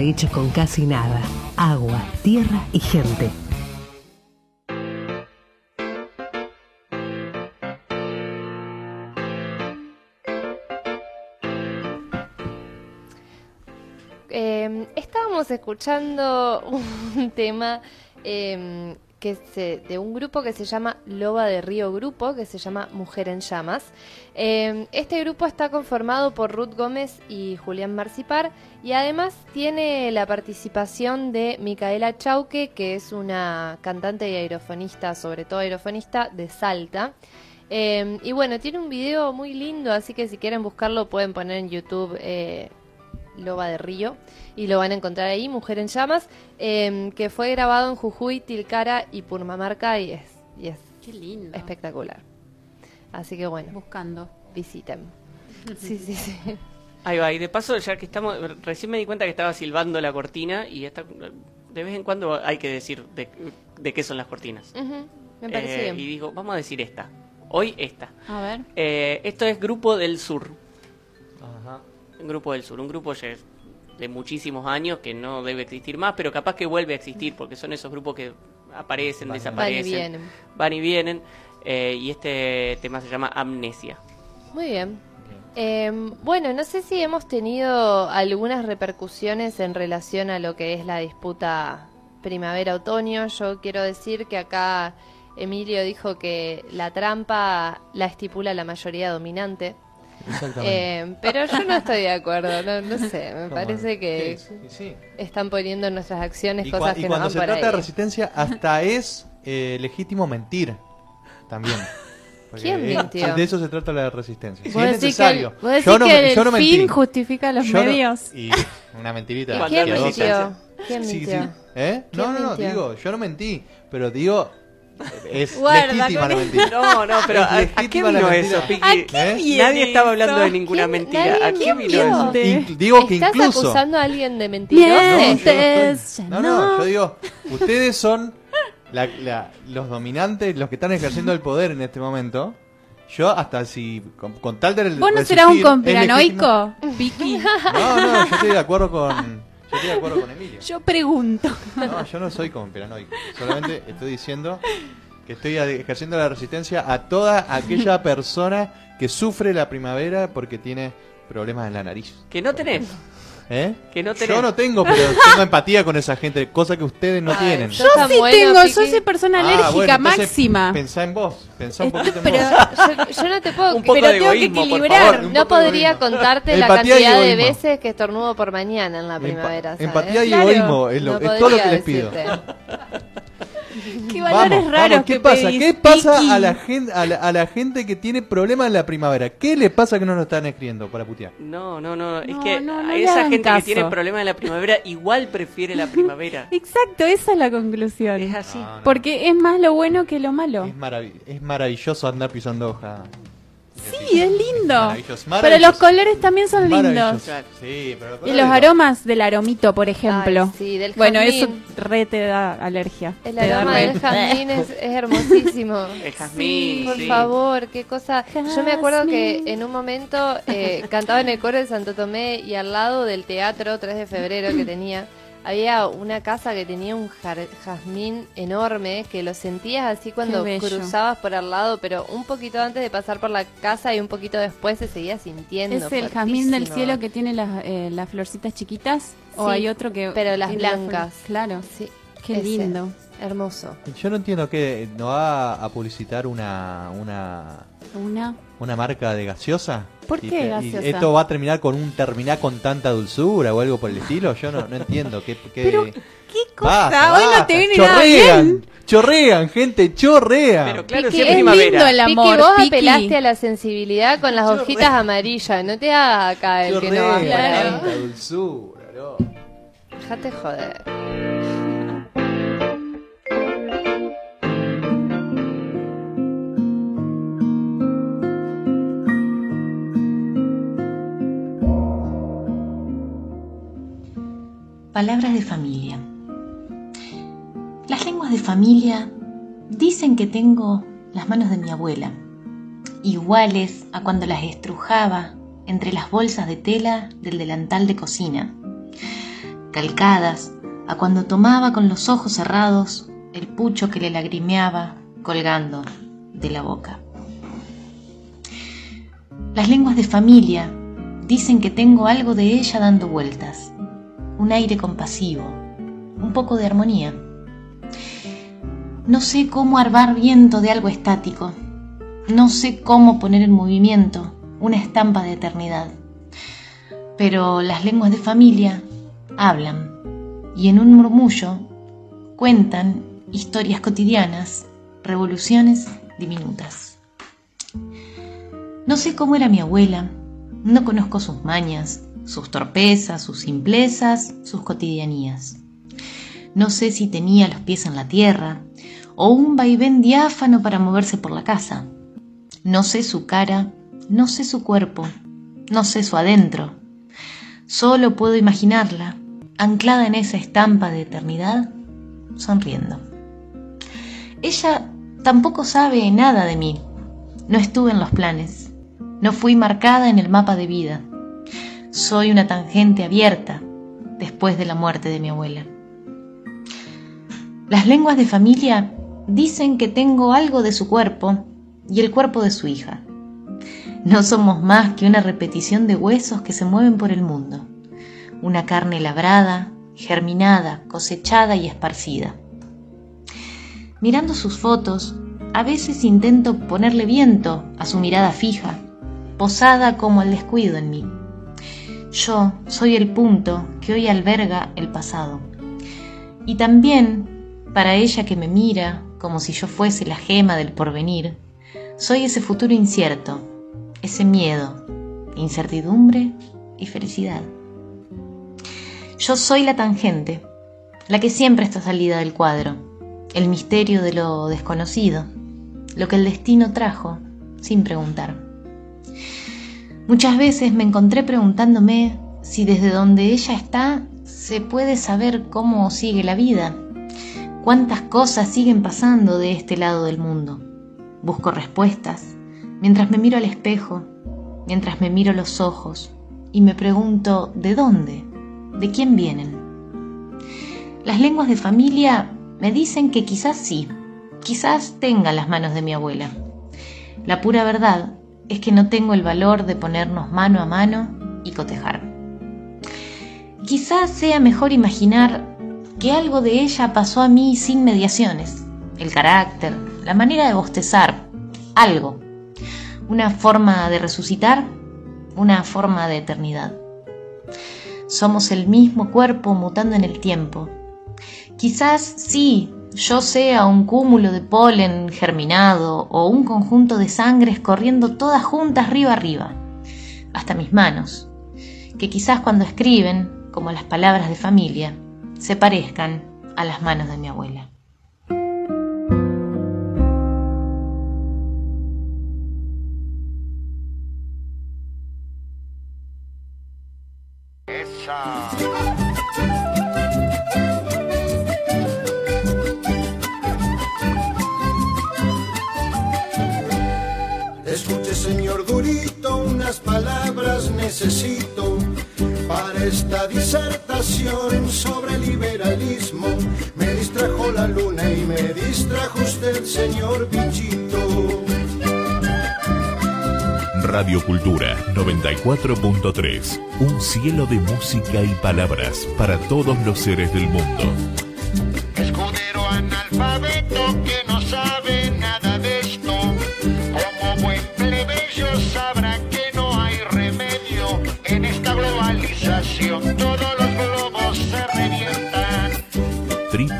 Hecho con casi nada. Agua, tierra y gente. Eh, estábamos escuchando un tema eh, que se, de un grupo que se llama Loba de Río Grupo, que se llama Mujer en Llamas. Eh, este grupo está conformado por Ruth Gómez y Julián Marcipar y además tiene la participación de Micaela Chauque, que es una cantante y aerofonista, sobre todo aerofonista de Salta. Eh, y bueno, tiene un video muy lindo, así que si quieren buscarlo pueden poner en YouTube eh, Loba de Río y lo van a encontrar ahí, Mujer en Llamas, eh, que fue grabado en Jujuy, Tilcara y Purmamarca y es, y es Qué lindo. espectacular. Así que bueno, Buscando. visiten. Sí, sí, sí. Ahí va, y de paso, ya que estamos, recién me di cuenta que estaba silbando la cortina y esta, de vez en cuando hay que decir de, de qué son las cortinas. Me parece Eh, bien. Y digo, vamos a decir esta. Hoy esta. A ver. Eh, esto es Grupo del Sur. Ajá. Un Grupo del Sur, un grupo ya de muchísimos años que no debe existir más, pero capaz que vuelve a existir porque son esos grupos que aparecen, Van desaparecen, Van y vienen. van y vienen. eh, y este tema se llama Amnesia. Muy bien. Eh, bueno, no sé si hemos tenido algunas repercusiones en relación a lo que es la disputa primavera-otoño. Yo quiero decir que acá Emilio dijo que la trampa la estipula la mayoría dominante. Exactamente. Eh, pero yo no estoy de acuerdo, no, no sé, me ¿Cómo parece no? que Sí, sí, sí. están poniendo en nuestras acciones Y, cosas y que no cuando van se por trata de ahí. resistencia, hasta es eh, legítimo mentir también. Porque, ¿Quién eh, mintió? de eso se trata la resistencia. Si es decís que necesario. el- decís yo no, que yo no el mentí. fin justifica los Yo no- medios. y una mentirita. ¿Y quién mintió? ¿Quién Sí, mintió? sí. ¿Eh? No, ¿Quién no, no, mintió? digo, yo no mentí, pero digo, es Guarda legítima la mentira. No, no, pero Es ¿a, a qué vino eso, qué ¿Eh? Nadie estaba hablando de ninguna ¿Quién- mentira. ¿A qué vino eso? Digo que ¿Estás incluso. acusando a alguien de mentiroso? No, no, yo digo, ustedes son la- la- los dominantes, los que están ejerciendo el poder en este momento. Yo hasta si, con, con tal de ¿Vos no resistir, serás un conspiranoico, Vicky? No, no, yo estoy de acuerdo con, yo estoy de acuerdo con Emilio. Yo pregunto. No, yo no soy conspiranoico. Solamente estoy diciendo que estoy ejerciendo la resistencia a toda aquella persona que sufre la primavera porque tiene problemas en la nariz. Que no tenés. ¿Eh? Que no tenés. Yo no tengo, pero tengo empatía con esa gente, cosa que ustedes no Ay, tienen. yo sí buena, tengo, yo soy persona Ah, alérgica bueno, máxima. Pensá en vos, pensá un Esto- poquito en pero- vos. Yo, yo no te puedo Un poco pero de tengo que egoísmo, equilibrar. favor. No podría contarte la Empatía cantidad de veces que estornudo por mañana en la Empa- primavera. ¿sabes? empatía y Claro. egoísmo es, lo- No es todo lo que les pido. decirte. Qué valores Vamos, raros vamos, ¿qué que pasa? pedís, ¿Qué pasa a la, gente, a, la, a la gente que tiene problemas en la primavera? ¿Qué le pasa que no nos están escribiendo para putear? No, no, no. Es No, que no, no a esa gente caso. que tiene problemas en la primavera igual prefiere la primavera. Exacto, esa es la conclusión. Es así. No, no. Porque es más lo bueno que lo malo. Es, marav- es maravilloso andar pisando hoja. Sí, es lindo. Pero los colores también son lindos. Claro. Sí, pero Y los aromas del aromito, por ejemplo. Ay, sí, del bueno, eso re te da alergia. El Te aroma del jazmín es, es hermosísimo. El jazmín, Por sí. favor, qué cosa. Yo me acuerdo que en un momento eh, cantaba en el coro de Santo Tomé y al lado del teatro 3 de febrero que tenía, había una casa que tenía un jazmín enorme que lo sentías así cuando cruzabas por al lado, pero un poquito antes de pasar por la casa y un poquito después se seguía sintiendo. ¿Es el jazmín del cielo que tiene las, eh, las florcitas chiquitas? ¿O hay otro que.? pero las blancas. Claro. Sí, Qué ese. lindo. Hermoso. Yo no entiendo que no va a publicitar una, una, Una. una marca de gaseosa. ¿Por Y qué te- y gaseosa? esto va a terminar con un terminar con tanta dulzura o algo por el estilo. Yo no, no entiendo qué, qué- Pero, ¿Qué cosa? Basta, Hoy no te viene nada chorrean, bien. chorrean, gente, chorrean. Pero claro, Piqui, si es primavera. lindo el amor, Piqui, vos Piqui. apelaste a la sensibilidad con las hojitas amarillas. No te hagas acá el que no va Chorrean, ahí. tanta dulzura, no. Déjate joder. Palabras de familia. Las lenguas de familia dicen que tengo las manos de mi abuela, iguales a cuando las estrujaba entre las bolsas de tela del delantal de cocina, calcadas a cuando tomaba con los ojos cerrados el pucho que le lagrimeaba colgando de la boca. Las lenguas de familia dicen que tengo algo de ella dando vueltas, un aire compasivo, un poco de armonía. No sé cómo arbar viento de algo estático, no sé cómo poner en movimiento una estampa de eternidad, pero las lenguas de familia hablan y en un murmullo cuentan historias cotidianas, revoluciones diminutas. No sé cómo era mi abuela, no conozco sus mañas, sus torpezas, sus simplezas, sus cotidianías. No sé si tenía los pies en la tierra o un vaivén diáfano para moverse por la casa. No sé su cara, no sé su cuerpo, no sé su adentro. Solo puedo imaginarla, anclada en esa estampa de eternidad, sonriendo. Ella tampoco sabe nada de mí. No estuve en los planes. No fui marcada en el mapa de vida. Soy una tangente abierta después de la muerte de mi abuela. Las lenguas de familia dicen que tengo algo de su cuerpo y el cuerpo de su hija. No somos más que una repetición de huesos que se mueven por el mundo, una carne labrada, germinada, cosechada y esparcida. Mirando sus fotos, a veces intento ponerle viento a su mirada fija, posada como el descuido en mí. Yo soy el punto que hoy alberga el pasado. Y también, para ella que me mira como si yo fuese la gema del porvenir, soy ese futuro incierto, ese miedo, incertidumbre y felicidad. Yo soy la tangente, la que siempre está salida del cuadro, el misterio de lo desconocido, lo que el destino trajo sin preguntar. Muchas veces me encontré preguntándome si desde donde ella está se puede saber cómo sigue la vida, cuántas cosas siguen pasando de este lado del mundo. Busco respuestas mientras me miro al espejo, mientras me miro los ojos y me pregunto ¿de dónde? ¿De quién vienen? Las lenguas de familia me dicen que quizás sí, quizás tenga las manos de mi abuela. La pura verdad es que no tengo el valor de ponernos mano a mano y cotejar. Quizás sea mejor imaginar que algo de ella pasó a mí sin mediaciones. El carácter, la manera de bostezar, algo. Una forma de resucitar, una forma de eternidad. Somos el mismo cuerpo mutando en el tiempo. Quizás sí, yo sea un cúmulo de polen germinado o un conjunto de sangres corriendo todas juntas arriba arriba, hasta mis manos, que quizás cuando escriben, como las palabras de familia, se parezcan a las manos de mi abuela. Escuche, necesito para esta disertación sobre liberalismo. Me distrajo la luna y me distrajo usted, señor Bichito. Radio Cultura 94.3. Un cielo de música y palabras para todos los seres del mundo.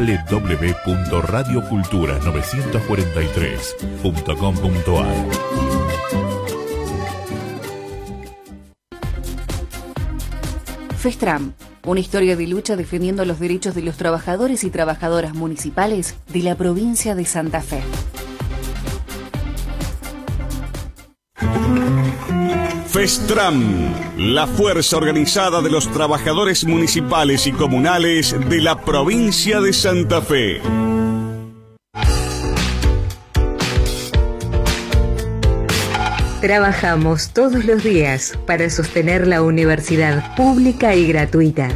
www.radiocultura943.com.ar FESTRAM, una historia de lucha defendiendo los derechos de los trabajadores y trabajadoras municipales de la provincia de Santa Fe. FESTRAM, la fuerza organizada de los trabajadores municipales y comunales de la provincia de Santa Fe. Trabajamos todos los días para sostener la universidad pública y gratuita.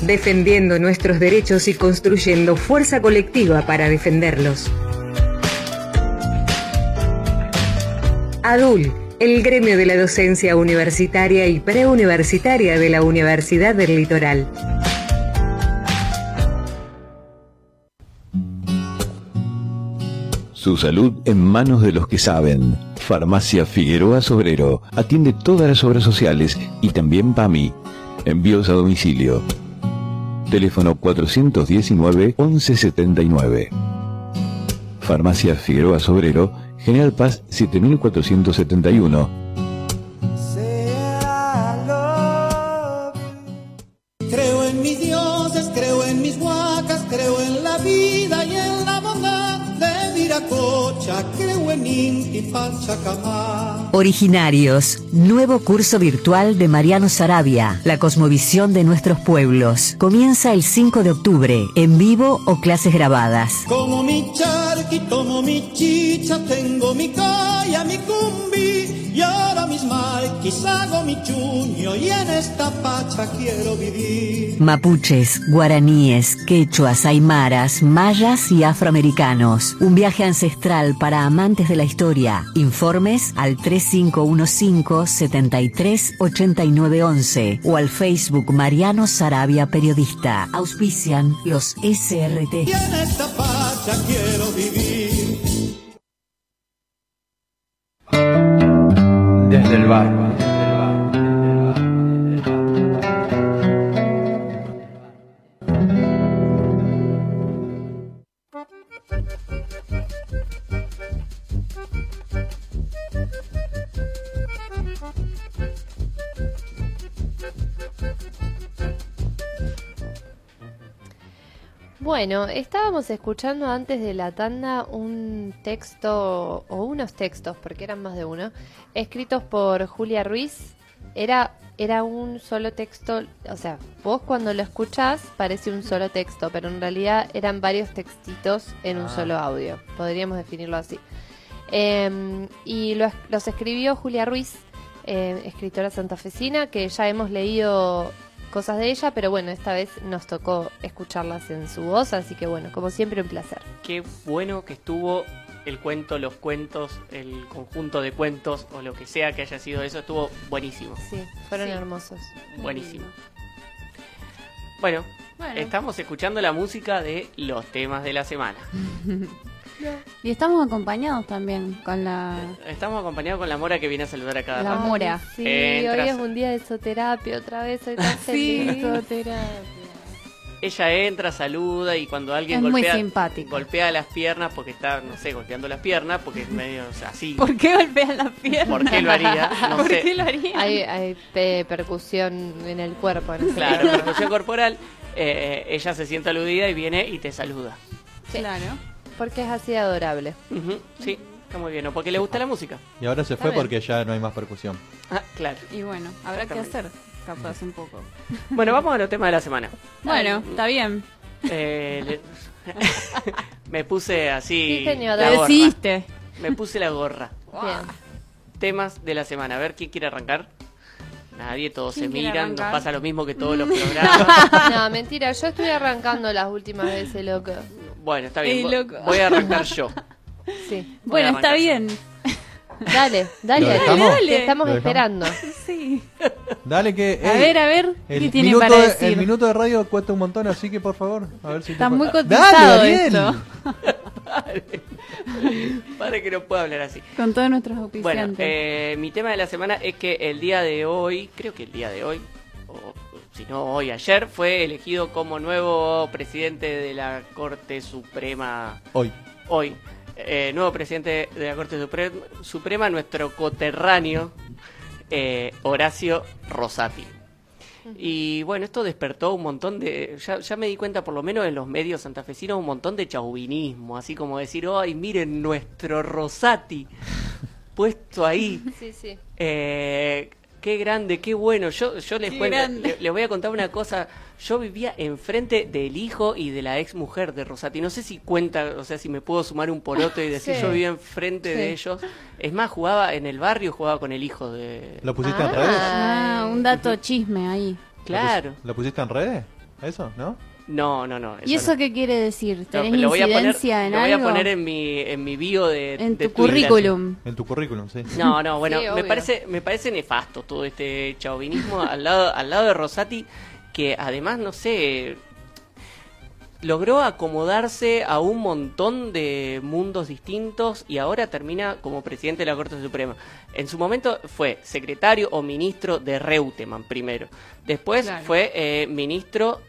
Defendiendo nuestros derechos y construyendo fuerza colectiva para defenderlos. ADUL, el gremio de la docencia universitaria y preuniversitaria de la Universidad del Litoral. Su salud en manos de los que saben. Farmacia Figueroa Sobrero. Atiende todas las obras sociales y también PAMI. Envíos a domicilio. Teléfono 419-1179. Farmacia Figueroa Sobrero, General Paz 7471. Creo en mis dioses, creo en mis huacas, creo en la vida y en la bondad de Viracocha, creo en Inti Pachacamá. Originarios, nuevo curso virtual de Mariano Sarabia, La cosmovisión de nuestros pueblos. Comienza el 5 de octubre, en vivo o clases grabadas. Como mi charqui, tomo mi chicha, tengo mi calla, mi cumbi y ahora mis marquis hago mi chuño y en esta pacha quiero vivir. Mapuches, guaraníes, quechuas, aymaras, mayas y afroamericanos. Un viaje ancestral para amantes de la historia. Informes al 3515-738911 o al Facebook Mariano Sarabia Periodista. Auspician los SRT. Y en esta pacha quiero vivir. barba. Bueno, estábamos escuchando antes de la tanda un texto, o unos textos, porque eran más de uno, escritos por Julia Ruiz. Era, era un solo texto, o sea, vos cuando lo escuchás parece un solo texto, pero en realidad eran varios textitos en un Ah. solo audio. Podríamos definirlo así. Eh, y lo- los escribió Julia Ruiz, eh, escritora santafesina, que ya hemos leído cosas de ella, pero bueno, esta vez nos tocó escucharlas en su voz, así que bueno, como siempre un placer. Qué bueno que estuvo el cuento, los cuentos, el conjunto de cuentos o lo que sea que haya sido eso, estuvo buenísimo. Sí, fueron Sí. hermosos. Buenísimo. Bueno, Bueno. estamos escuchando la música de los temas de la semana. Y estamos acompañados también con la... Estamos acompañados con la Mora que viene a saludar a cada La rato. Mora. Sí, Entra- hoy es un día de esoterapia otra vez, tan Sí. Ella entra, saluda y cuando alguien Es muy golpea, simpática. golpea las piernas porque está, no sé, golpeando las piernas porque es medio o sea, así. ¿Por qué golpean las piernas? ¿Por qué lo haría? No ¿Por sé. qué lo haría? Hay, hay pe- percusión en el cuerpo. en Claro, caso. percusión corporal. eh, ella se siente aludida y viene y te saluda. Claro. Porque es así de adorable. Sí, está muy bien. O porque le gusta la música. Y ahora se fue porque ya no hay más percusión. Ah, claro. Y bueno, habrá que hacer capaz un poco. Bueno, vamos a los temas de la semana. Bueno, está bien. Eh, le- me puse así. Sí, señora. la Lo gorra. decidiste. Me puse la gorra. Bien. Temas de la semana. A ver, ¿quién quiere arrancar? Nadie, todos se ¿Quién quiere miran. Nos pasa lo mismo que todos los programas. No, mentira, yo estoy arrancando las últimas veces, loco. Bueno, está bien. Ey. Voy a arrancar yo. Sí. Voy Bueno, está bien. Dale, dale, ¿Lo dale, dale. Te estamos esperando. Sí. Dale que... A ey, ver, a ver, ¿qué el tiene minuto para de- decir? El minuto de radio cuesta un montón, así que por favor, a ver si... Está muy Dale, cotizado esto. Para que no pueda hablar así. Con todos nuestros Bueno, auspiciantes. eh, mi tema de la semana es que el día de hoy, creo que el día de hoy, si no hoy, ayer, fue elegido como nuevo presidente de la Corte Suprema. Hoy. Hoy. Eh, nuevo presidente de la Corte Supre- Suprema, nuestro coterráneo, eh, Horacio Rosati. Y bueno, esto despertó un montón de. Ya, ya me di cuenta, por lo menos en los medios santafesinos, un montón de chauvinismo. Así como decir, ¡ay, miren nuestro Rosati! Puesto ahí. Sí, sí. Eh, qué grande, qué bueno. Yo, yo les, Qué cuento- grande. le- les voy a contar una cosa. Yo vivía enfrente del hijo y de la ex mujer de Rosati. No sé si cuenta, o sea, si me puedo sumar un poroto y decir Sí. yo vivía enfrente Sí. de ellos. Es más, jugaba en el barrio, jugaba con el hijo de. ¿Lo pusiste en Ah. redes? Ah, un dato chisme ahí. Claro. ¿Lo pusiste en redes? ¿Eso? ¿no? No, no, no. ¿Y no. eso qué quiere decir? Lo- ¿Tenés lo voy a poner, en lo voy a poner en mi, en mi bio de En de tu Twitter. currículum. En tu currículum, sí. No, no, bueno, Sí, me parece me parece nefasto todo este chauvinismo al lado al lado de Rosati que además no sé logró acomodarse a un montón de mundos distintos y ahora termina como presidente de la Corte Suprema. En su momento fue secretario o ministro de Reutemann primero. Después Claro. fue eh, ministro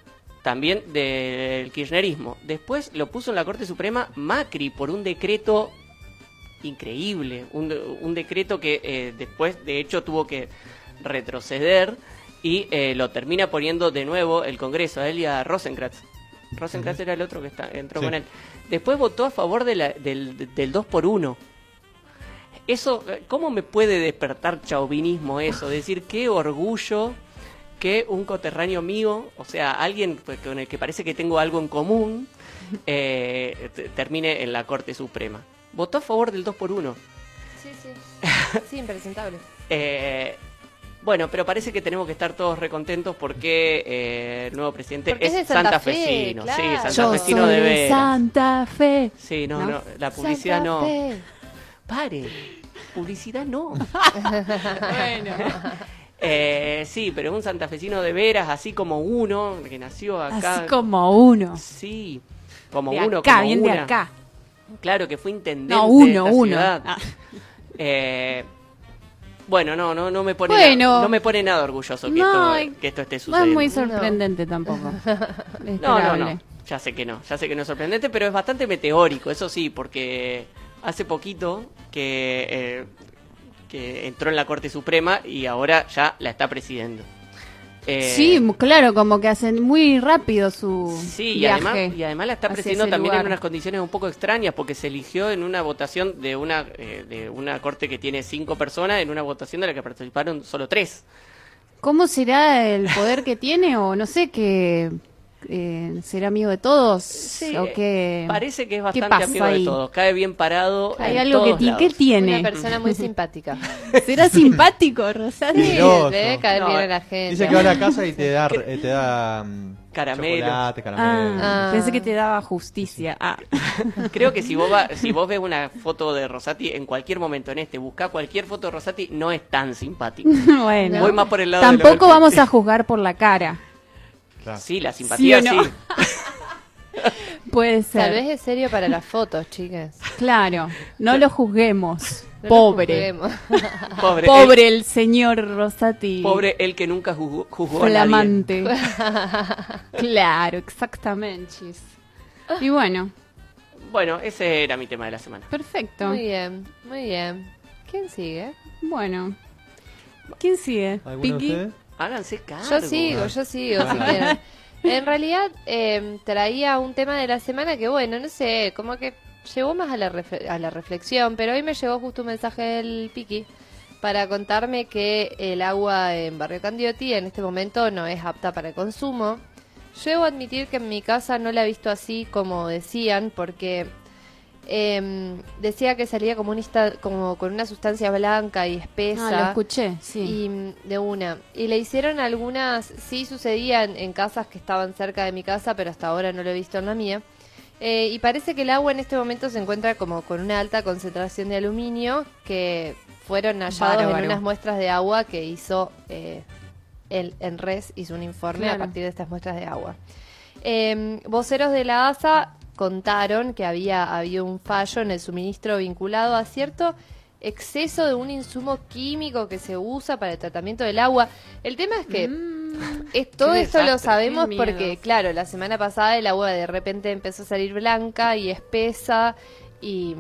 también del kirchnerismo. Después lo puso en la Corte Suprema Macri por un decreto increíble, un, un decreto que eh, después de hecho tuvo que retroceder y eh, lo termina poniendo de nuevo el Congreso, a él y a Rosenkratz. Rosenkratz era el otro que está, entró Sí. con él. Después votó a favor de la- del, del 2 por 1 Eso, ¿cómo me puede despertar chauvinismo eso? Decir qué orgullo que un coterráneo mío, o sea, alguien pues, con el que parece que tengo algo en común, eh, termine en la Corte Suprema. Votó a favor del 2 por 1 Sí, sí. Sí, impresentable. Eh, bueno, pero parece que tenemos que estar todos recontentos porque eh, el nuevo presidente Porque es, es Santa Fe, claro. Sí, Yo santafesino soy de de veras. Santa Fe. Sí, no, ¿No? no, la publicidad Santa no. Fe. Pare, publicidad no. bueno. Eh, sí, pero un santafesino de veras, así como uno que nació acá. Así como uno. Sí, como De uno, acá, como bien de una. acá. Claro, que fue intendente No, uno, de esta uno. ciudad. Ah. Eh, Bueno, no, no, no me pone, Bueno. na- no me pone nada orgulloso que, No, esto, que esto esté No es sucediendo. muy sorprendente tampoco. No, no, no. Ya sé que no, ya sé que no es sorprendente, pero es bastante meteórico, eso sí, porque hace poquito que, eh, que entró en la Corte Suprema y ahora ya la está presidiendo. Eh, Sí, claro, como que hacen muy rápido su Sí, y viaje. además, y además la está presidiendo también lugar. en unas condiciones un poco extrañas, porque se eligió en una votación de una, eh, de una corte que tiene cinco personas, en una votación de la que participaron solo tres. ¿Cómo será el poder que tiene? O no sé, que eh, será amigo de todos. o que, Parece que es ¿qué bastante pasa amigo ahí? de todos, cae bien parado. Hay en algo que, todos lados. ¿qué tiene? Una persona muy simpática. ¿Será simpático, Rosati? Sí, debe caer No, bien a la gente. Dice que va a la casa y te da, eh, te da mm, Caramelo. caramelo. Ah, Pensé que te daba justicia. Ah. Creo que si vos, va- si vos ves una foto de Rosati en cualquier momento en este, buscá cualquier foto de Rosati, no es tan simpático. bueno. Voy más por el lado Tampoco vamos a juzgar por la cara. Sí, la simpatía ¿Sí o no? Puede ser. Tal vez es serio para las fotos, chicas. Claro, no lo juzguemos. No lo Pobre. juzguemos. Pobre, Pobre el señor Rosati. Pobre el que nunca juzgó, juzgó a nadie. Claro, exactamente. Y bueno, Bueno, ese era mi tema de la semana. perfecto. Muy bien, muy bien. ¿Quién sigue? Bueno. ¿Quién sigue? ¿Alguno de? Háganse cargo. Yo sigo, yo sigo, si quieren. En realidad, eh, traía un tema de la semana que, bueno, no sé, como que llegó más a la, a la reflexión, pero hoy me llegó justo un mensaje del Piki para contarme que el agua en Barrio Candioti en este momento no es apta para el consumo. Yo debo admitir que en mi casa no la he visto así como decían, porque em, decía que salía como, un como con una sustancia blanca y espesa. Ah, lo escuché, sí. Y mm, de una. Y le hicieron algunas, sí sucedían en casas que estaban cerca de mi casa, pero hasta ahora no lo he visto en la mía. Eh, y parece que el agua en este momento se encuentra como con una alta concentración de aluminio que fueron hallados Bárbaro. en unas muestras de agua que hizo eh, el ENRES, hizo un informe Claro. a partir de estas muestras de agua. Eh, voceros de la ASA contaron que había habido un fallo en el suministro vinculado a cierto exceso de un insumo químico que se usa para el tratamiento del agua. El tema es que es- todo esto lo sabemos porque, claro, la semana pasada el agua de repente empezó a salir blanca y espesa y,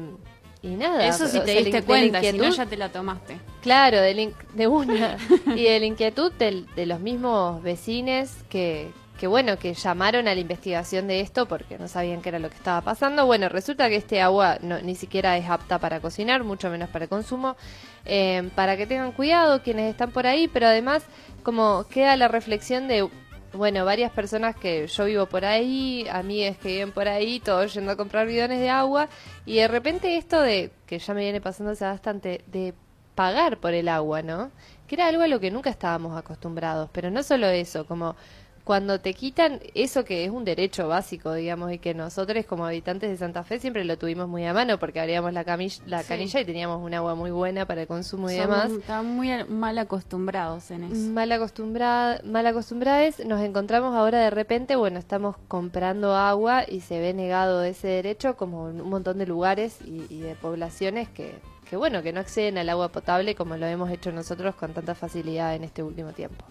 y nada. Eso sí o te sea, diste de cuenta, si no ya te la tomaste. Claro, de, de una. y de la inquietud del- de, los mismos vecinos que, que, bueno, que llamaron a la investigación de esto porque no sabían qué era lo que estaba pasando. Bueno, resulta que este agua no, ni siquiera es apta para cocinar, mucho menos para consumo. Eh, para que tengan cuidado quienes están por ahí, pero además como queda la reflexión de... Bueno, varias personas que yo vivo por ahí, amigas que viven por ahí, todos yendo a comprar bidones de agua, y de repente esto de, que ya me viene pasando bastante, de pagar por el agua, ¿no? Que era algo a lo que nunca estábamos acostumbrados, pero no solo eso, como cuando te quitan eso que es un derecho básico, digamos, y que nosotros como habitantes de Santa Fe siempre lo tuvimos muy a mano porque abríamos la, cami- la Sí. canilla y teníamos un agua muy buena para el consumo y Somos- demás. Están muy mal acostumbrados en eso. Mal acostumbrada, mal acostumbradas, nos encontramos ahora de repente, bueno, estamos comprando agua y se ve negado ese derecho como en un montón de lugares y, y de poblaciones que, que, bueno, que no acceden al agua potable como lo hemos hecho nosotros con tanta facilidad en este último tiempo.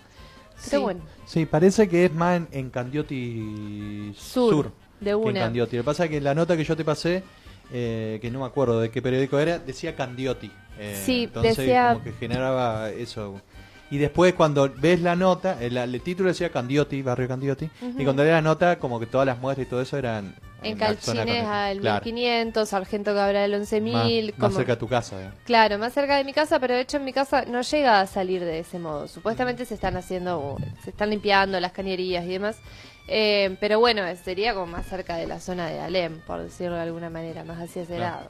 Sí. bueno, Sí, parece que es más en, en Candioti Sur, Sur, de que en una. Candioti. Lo que pasa es que la nota que yo te pasé, eh, que no me acuerdo de qué periódico era, decía Candioti. Eh, Sí, entonces decía- como que generaba eso. Y después cuando ves la nota, el, el título decía Candioti, barrio Candioti, y cuando lees la nota como que todas las muestras y todo eso eran en la zona Calchines Candioti. al Claro, 1500, Sargento Cabral al más, 11000, más como... cerca de tu casa. eh. Claro, más cerca de mi casa, pero de hecho en mi casa no llega a salir de ese modo. Supuestamente se están haciendo, se están limpiando las cañerías y demás. Eh, pero bueno, sería como más cerca de la zona de Alem, por decirlo de alguna manera, más hacia ese Claro. lado.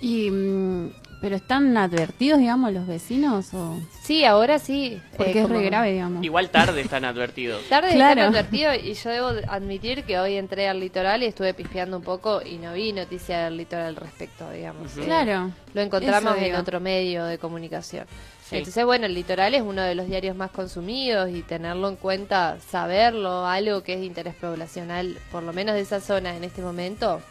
Y, mm, ¿Pero están advertidos, digamos, los vecinos? o Sí, ahora sí. Porque eh, es como- re grave, digamos. Igual tarde están advertidos. Tarde Claro. están advertido y yo debo admitir que hoy entré al litoral y estuve pispeando un poco y no vi noticia del litoral al respecto, digamos. Eh, Claro. Lo encontramos Eso en otro medio de comunicación. Sí. Entonces, bueno, el litoral es uno de los diarios más consumidos y tenerlo en cuenta, saberlo, algo que es de interés poblacional, por lo menos de esa zona en este momento,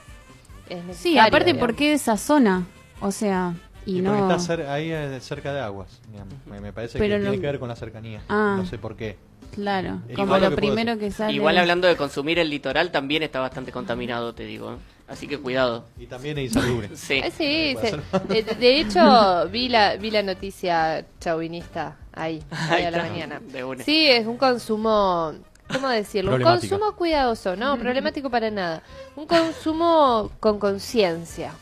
es necesario. Sí, aparte, digamos. ¿por qué de esa zona? O sea, y, Y no... porque está cer- ahí eh, cerca de aguas. Me, me parece Pero que no- tiene que ver con la cercanía. Ah. No sé por qué. Claro, Es como igual lo, que primero que sale... Igual hablando de consumir el litoral también está bastante contaminado, te digo. ¿eh? Así que cuidado. Y también es insalubre. sí. Ah, sí, se- ser. de, de hecho vi la vi la noticia chauvinista ahí, ahí Ahí a la mañana. de una. Sí, es un consumo, ¿cómo decirlo? Un consumo cuidadoso, no, problemático para nada. Un consumo con conciencia.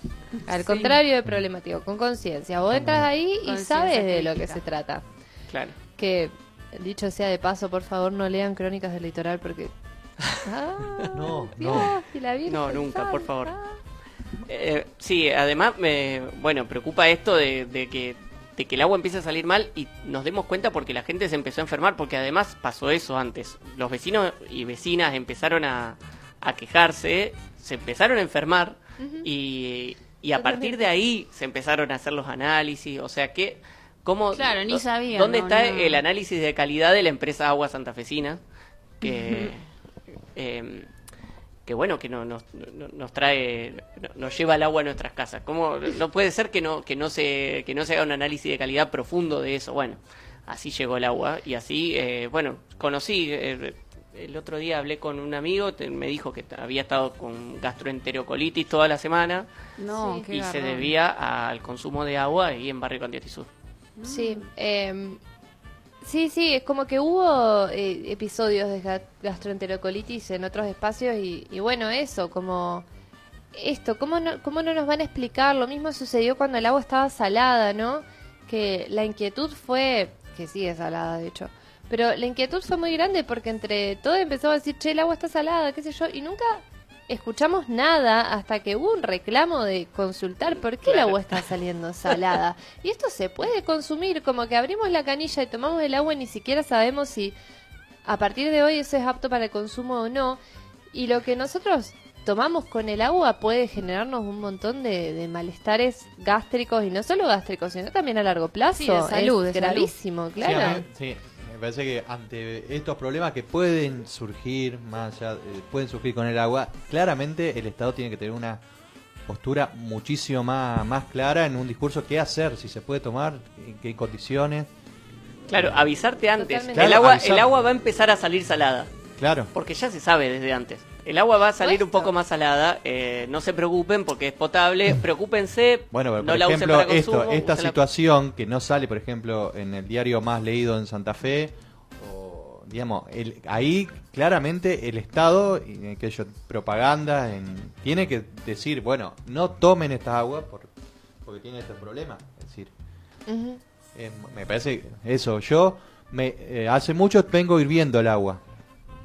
Al Sí. contrario de problemático, con conciencia. Vos entras ahí y sabes de lo que se trata. Claro. Que dicho sea de paso, por favor, no lean Crónicas del Litoral porque Ah, No, Dios, no. y la No, nunca, por favor. Eh, sí, además me, bueno, preocupa esto de, de que de que el agua empiece a salir mal y nos demos cuenta porque la gente se empezó a enfermar, porque además pasó eso antes. Los vecinos y vecinas empezaron a, a quejarse, se empezaron a enfermar y, y a partir de ahí se empezaron a hacer los análisis, o sea que... ¿Cómo, Claro, ni ¿Dónde no, está no. el análisis de calidad de la empresa Agua Santafesina? Que, em, que bueno, que no, nos, no- nos trae, no- nos lleva el agua a nuestras casas. ¿Cómo, no puede ser que no, que no se, que no se haga un análisis de calidad profundo de eso. Bueno, así llegó el agua y así, eh, bueno, conocí, eh, el otro día hablé con un amigo, te- me dijo que había estado con gastroenterocolitis toda la semana No, Sí. qué y se garrón. debía al consumo de agua ahí en Barrio Candiati Sur. Sí, em, sí, sí, es como que hubo eh, episodios de ga- gastroenterocolitis en otros espacios y, y bueno, eso, como esto, ¿cómo no, ¿cómo no nos van a explicar? Lo mismo sucedió cuando el agua estaba salada, ¿no? Que la inquietud fue, que sigue salada de hecho, pero la inquietud fue muy grande porque entre todo empezó a decir, che, el agua está salada, qué sé yo, y nunca escuchamos nada hasta que hubo un reclamo de consultar por qué el agua está saliendo salada. Y esto se puede consumir, como que abrimos la canilla y tomamos el agua y ni siquiera sabemos si a partir de hoy eso es apto para el consumo o no. Y lo que nosotros tomamos con el agua puede generarnos un montón de, de malestares gástricos y no solo gástricos, sino también a largo plazo. Sí, de salud, es de gravísimo, claro. sí, parece que ante estos problemas que pueden surgir, más allá, eh, pueden surgir con el agua, claramente el Estado tiene que tener una postura muchísimo más, más clara en un discurso qué hacer, si se puede tomar, en qué condiciones. Claro, avisarte antes. Totalmente. el, agua, avisar. el agua va a empezar a salir salada. Claro. Porque ya se sabe desde antes. El agua va a salir un poco más salada. eh, no se preocupen porque es potable. Preocúpense. Bueno, pero no por la usen ejemplo, para consumo. esto, esta úsenla- situación que no sale, por ejemplo, en el diario más leído en Santa Fe, o, digamos, el- ahí claramente el Estado, y en aquello propaganda, en- tiene que decir, bueno, no tomen esta agua por, porque tiene este problema. Es decir, eh, me parece eso. Yo me eh, hace mucho vengo hirviendo el agua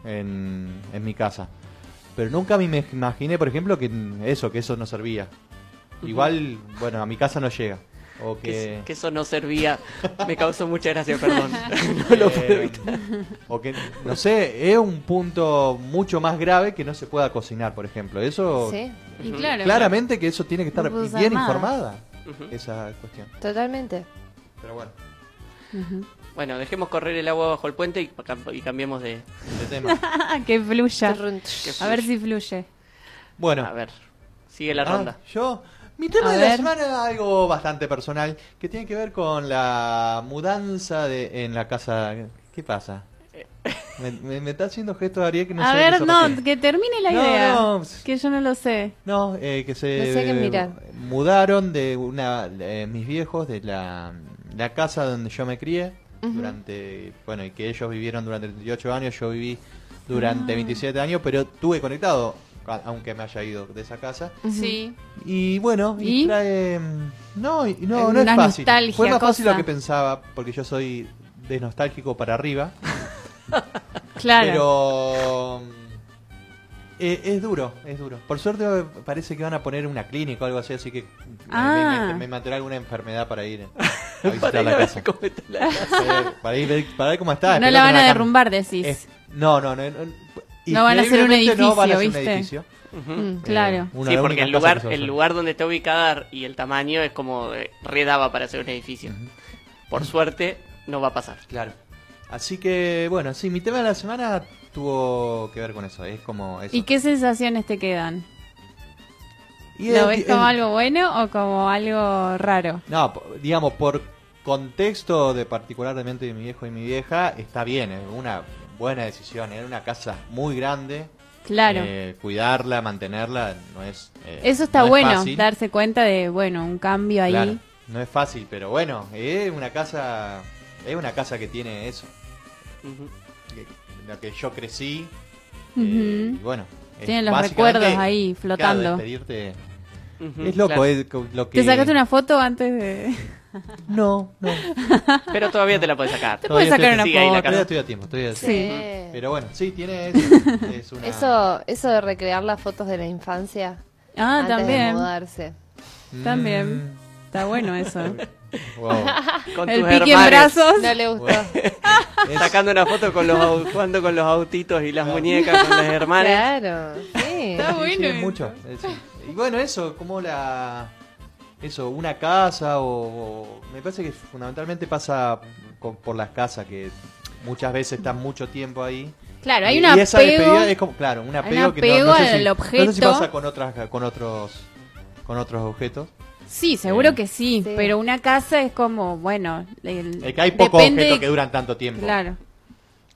en, en mi casa, pero nunca me imaginé, por ejemplo, que eso que eso no servía. Igual, bueno, a mi casa no llega. O Que, que, que eso no servía. Me causó mucha gracia, perdón. no lo puedo eh, evitar. o que, no sé, es un punto mucho más grave que no se pueda cocinar, por ejemplo. Eso, Sí, Y claro. claramente que eso tiene que estar bien informada, esa cuestión. totalmente. Pero bueno, Ujú. Bueno, dejemos correr el agua bajo el puente y, y cambiemos de, de tema. que fluya. A ver si fluye. Bueno, A ver, sigue la Ah, ronda. yo, mi tema A de la ver. semana es algo bastante personal que tiene que ver con la mudanza de en la casa. ¿Qué pasa? Me, me- me está haciendo gestos Ariel que no a sé ver, qué no, que- que termine la No, idea. no. Que yo no lo sé. No, eh, que se No sé qué mirar. mudaron de una de mis viejos de la, la casa donde yo me crié Durante bueno y que ellos vivieron durante 38 años yo viví durante Ah. 27 años pero tuve conectado aunque me haya ido de esa casa Sí. y bueno y, ¿Y? trae mm, no y- no no es fácil fue más fácil lo que pensaba porque yo soy de nostálgico para arriba Claro. pero eh, es duro, es duro. Por suerte eh, parece que van a poner una clínica o algo así, así que me- Ah. me, me, me mantendrá alguna enfermedad para ir a Para visitar ir a la casa. la. Eh, para, ir, ver- para ver cómo está. no la van a derrumbar, decís. No, no, no. no, No van a hacer un increíblemente no van a edificio, hacer un ¿viste? edificio. Ujú. Mm, claro. Eh, una Sí, porque el lugar, el lugar donde está ubicada y el tamaño es como eh, redaba para hacer un edificio. Por suerte, no va a pasar. Claro. Así que, bueno, sí, mi tema de la semana tuvo que ver con eso. Es como eso. ¿Y qué sensaciones te quedan? Y ¿Lo es- ves como es- algo bueno o como algo raro? No, digamos, por contexto de particularmente de mi viejo y mi vieja, está bien, es una buena decisión. Era una casa muy grande. Claro. Eh, cuidarla, mantenerla, no es. eh, Eso está no es bueno, fácil. darse cuenta de, bueno, un cambio ahí. Claro, no es fácil, pero bueno, es una casa. Es una casa que tiene eso. en la que yo crecí. Ujú. y bueno. Tienen los recuerdos ahí claro, flotando. despedirte. Ujú, es loco, claro. es lo que. ¿Te sacaste una foto antes de...? No, no. Pero todavía te la puedes sacar. Te puedes sacar estoy- una foto. Todavía estoy a tiempo, estoy a Sí. tiempo. Sí. Pero bueno, sí, tiene eso. Es una... Eso, eso de recrear las fotos de la infancia. Ah, antes también. De mudarse. También. Está bueno eso. Wow. Con El tus pique en hermanes. brazos. No le gustó. Sacando una foto con los jugando con los autitos y las muñecas con las hermanas. Claro, sí. Está Sí, bueno sí, es eso. mucho. Y bueno, eso, como la. Eso, una casa o, o- Me parece que fundamentalmente pasa con- por las casas que muchas veces están mucho tiempo ahí. Claro, hay Y- un y esa apego- despedida es como, claro, un apego un que no- no, apego sé si, no sé si objeto. pasa con otras con otros con otros objetos. Sí, seguro Eh, que sí, pero una casa es como, bueno... el- Es que hay pocos depende objetos de- que duran tanto tiempo. Claro.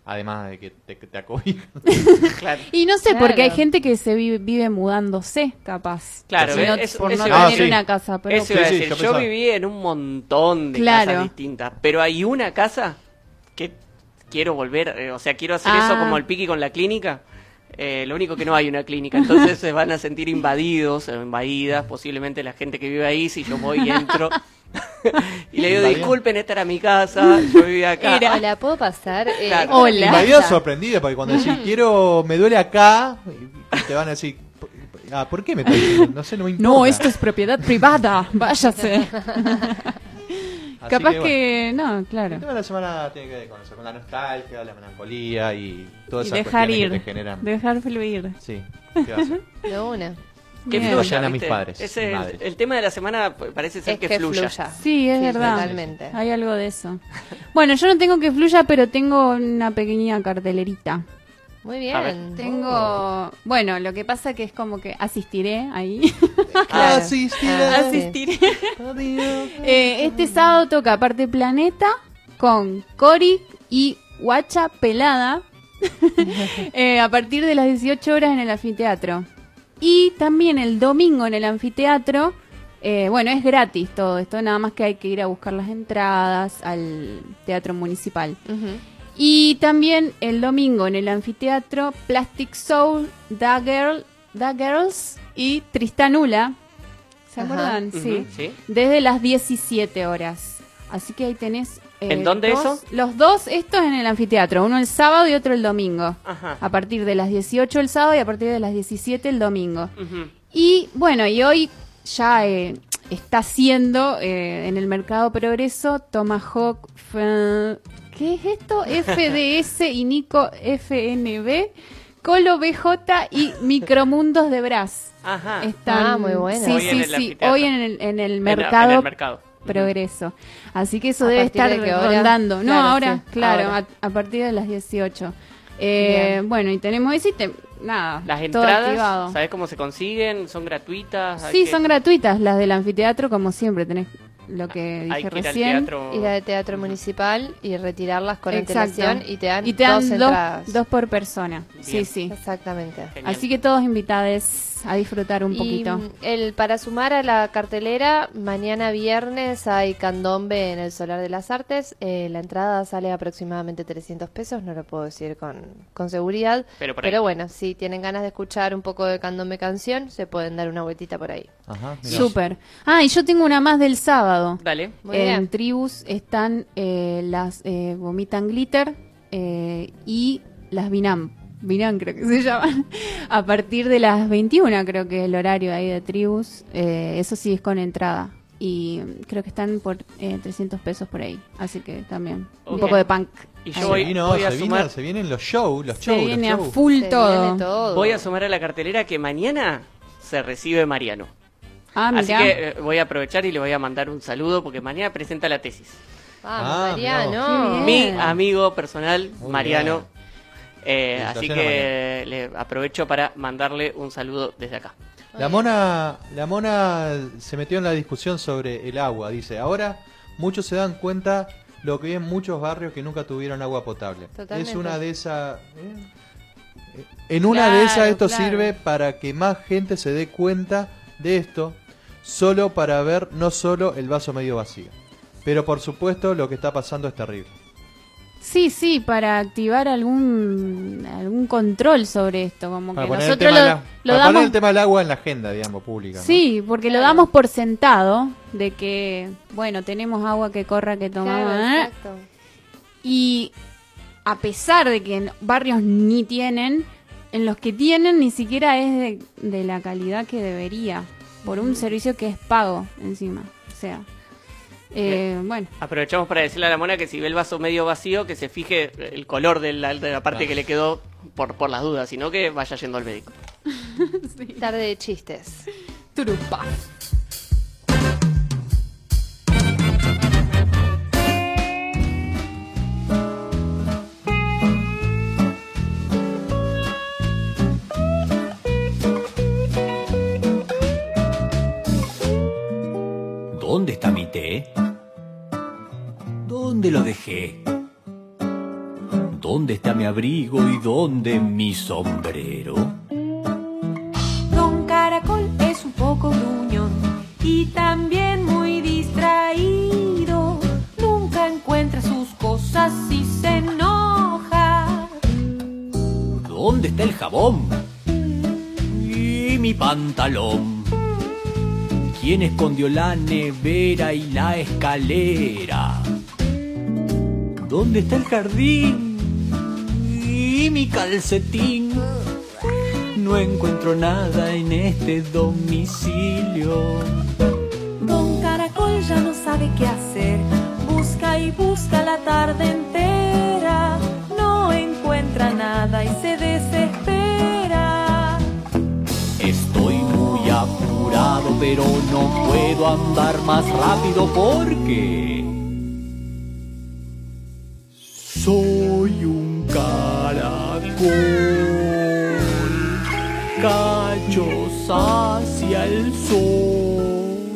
Además de que te, te acobijan. Claro. Y no sé, Claro. porque hay gente que se vive, vive mudándose, capaz. Claro, Si no- eso- por eso no iba a tener decir. una casa. Pero Eso iba a sí, decir, yo viví en un montón de Claro. casas distintas, pero hay una casa que quiero volver, eh, o sea, quiero hacer Ah. eso como el piqui con la clínica. Eh, lo único que no hay una clínica, entonces se van a sentir invadidos, o invadidas, posiblemente la gente que vive ahí, si yo voy y entro. y le digo, Invadido. disculpen, esta era mi casa, yo vivía acá. Era, ¿la puedo pasar? Eh, Claro. Hola. Y me había sorprendido porque cuando decís quiero, me duele acá, y te van a decir, ah, ¿por qué me? No sé, no me importa. No, esto es propiedad privada, váyase. Así Capaz que, que, no, claro. El tema de la semana tiene que ver con eso, con la nostalgia, la melancolía y todas Y esas dejar cuestiones ir, que te generan. dejar fluir. Sí, ¿qué va a hacer? De una. Que Bien. fluya, Vayan a mis padres, Ese, el, tema de la semana parece ser Es que, que fluya. fluya. Sí, es Sí, verdad. totalmente. Hay algo de eso. Bueno, yo no tengo que fluya, pero tengo una pequeña cartelerita. Muy bien. Tengo, bueno, lo que pasa que es como que asistiré ahí. Claro. Asistiré. Ah, sí. asistiré. Eh, este sábado toca aparte Planeta con Cori y Guacha Pelada eh, a partir de las 18 horas en el anfiteatro. Y también el domingo en el anfiteatro, eh, bueno, es gratis todo esto, nada más que hay que ir a buscar las entradas al teatro municipal. Ujú. Y también el domingo en el anfiteatro Plastic Soul, Da, Girl, Da Girls y Tristanula. ¿Se Ajá. acuerdan? Sí. sí. Desde las 17 horas. Así que ahí tenés. eh, ¿En dónde dos- eso? Los dos, estos en el anfiteatro. Uno el sábado y otro el domingo. Ajá. A partir de las 18 el sábado y a partir de las 17 el domingo. Ujú. Y bueno, y hoy ya eh, está haciendo eh, en el mercado progreso Tomahawk. ¿Qué es esto? FDS y Nico FNB, Colo BJ y Micromundos de Bras. Ajá. Están, Ah, muy bueno. Sí, Hoy en sí, el sí. Hoy en el, en el En- mercado En el mercado. progreso. Así que eso ¿A debe estar de rondando. No, Claro, ahora, sí, claro, ahora. A, a partir de las 18. Eh, bueno, y tenemos ese y te- nada, Las todo entradas, activado. ¿sabes cómo se consiguen? ¿Son gratuitas? Sí, que- son gratuitas las del anfiteatro, como siempre. Tenés lo que Hay dije que ir al recién. teatro. La de teatro municipal y retirarlas con Exacto. antelación y te dan, Y te dan dos dos, entradas. dos por persona. Sí, Bien. sí. Exactamente. Genial. Así que todos a disfrutar un Y poquito. mm, el, para sumar a la cartelera, mañana viernes hay candombe en el Solar de las Artes. Eh, la entrada sale aproximadamente 300 pesos, no lo puedo decir con, con seguridad. Pero por ahí. bueno, si tienen ganas de escuchar un poco de candombe canción, se pueden dar una vueltita por ahí. Ajá. Súper. Ah, y yo tengo una más del sábado. Dale. Muy en bien. Tribus están eh, las eh, Vomitan Glitter eh, y las Vinam. Vinam creo que se llaman. A partir de las 21 creo que es el horario ahí de Tribus. Eh, eso sí es con entrada. Y creo que están por eh, 300 pesos por ahí. Así que también un poco de punk. Y ahí. yo voy, Se, vino, voy a se, vino- sumar, se vienen los shows, los Se shows, viene los a full Se todo. viene todo. voy a sumar a la cartelera que mañana se recibe Mariano. Ah, Así que eh, voy a aprovechar y le voy a mandar un saludo porque mañana presenta la tesis. Vamos, Ah, Mariano. Mi amigo personal, Muy Mariano. Eh, así que le aprovecho para mandarle un saludo desde acá. La mona, la mona se metió en la discusión sobre el agua. Dice, ahora muchos se dan cuenta lo que hay en muchos barrios que nunca tuvieron agua potable. Totalmente. Es una de esas... ¿eh? En una de esas esto claro. sirve para que más gente se dé cuenta de esto, solo para ver no solo el vaso medio vacío. Pero por supuesto lo que está pasando es terrible. Sí, sí, para activar algún algún control sobre esto, como Para que poner, el nosotros tema, lo, de la- lo para poner damos el tema del agua en la agenda, digamos, pública. ¿no? Sí, porque lo damos por sentado de que, bueno, tenemos agua que corra, que tomamos. Claro, ¿eh? exacto. Y a pesar de que en barrios ni tienen, en los que tienen ni siquiera es de, de la calidad que debería, por un servicio que es pago encima. O sea, eh, bueno. Aprovechamos para decirle a la mona que si ve el vaso medio vacío, que se fije el color de la, de la parte que le quedó por, por las dudas, sino que vaya yendo al médico. Tarde de chistes. Turupa. ¿Dónde está mi té? ¿Dónde lo dejé? ¿Dónde está mi abrigo y dónde mi sombrero? Don Caracol es un poco gruñón y también muy distraído. Nunca encuentra sus cosas y se enoja. ¿Dónde está el jabón? Y mi pantalón. ¿Quién escondió la nevera y la escalera? ¿Dónde está el jardín? Y mi calcetín. No encuentro nada en este domicilio. Don Caracol ya no sabe qué hacer. Busca y busca la tarde entera. No encuentra nada y se desespera. Apurado, pero no puedo andar más rápido porque soy un caracol. Cachos hacia el sol.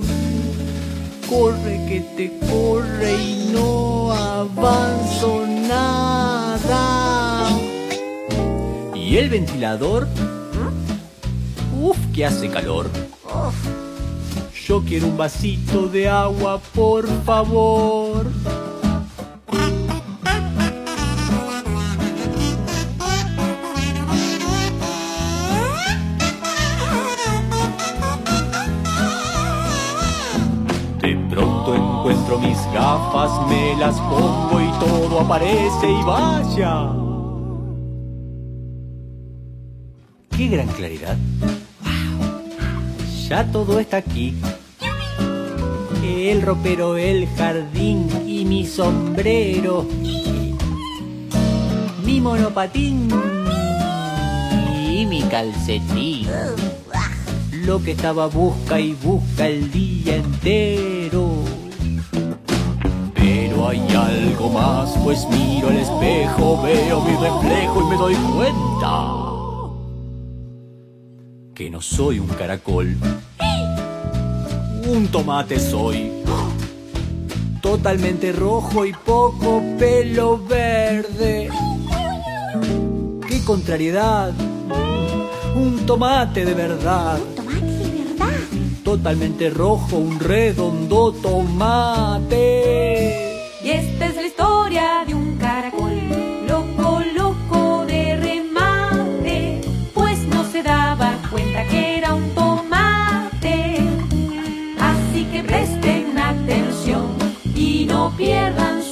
Corre que te corre y no avanzo nada. ¿Y el ventilador? Uf, que hace calor. Yo quiero un vasito de agua, por favor. De pronto encuentro mis gafas, me las pongo y todo aparece y vaya. ¡Qué gran claridad! Ya todo está aquí. El ropero, el jardín y mi sombrero. Mi monopatín y mi calcetín. Lo que estaba busca y busca el día entero. Pero hay algo más, pues miro al espejo, veo mi reflejo y me doy cuenta que no soy un caracol. Un tomate soy. Totalmente rojo y poco pelo verde. ¡Qué contrariedad! Un tomate de verdad. Totalmente rojo, un redondo tomate. Y esta es la historia de un no pierdan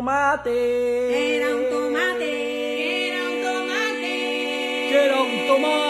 tomate. Era un tomate. Era un tomate. Era un tomate.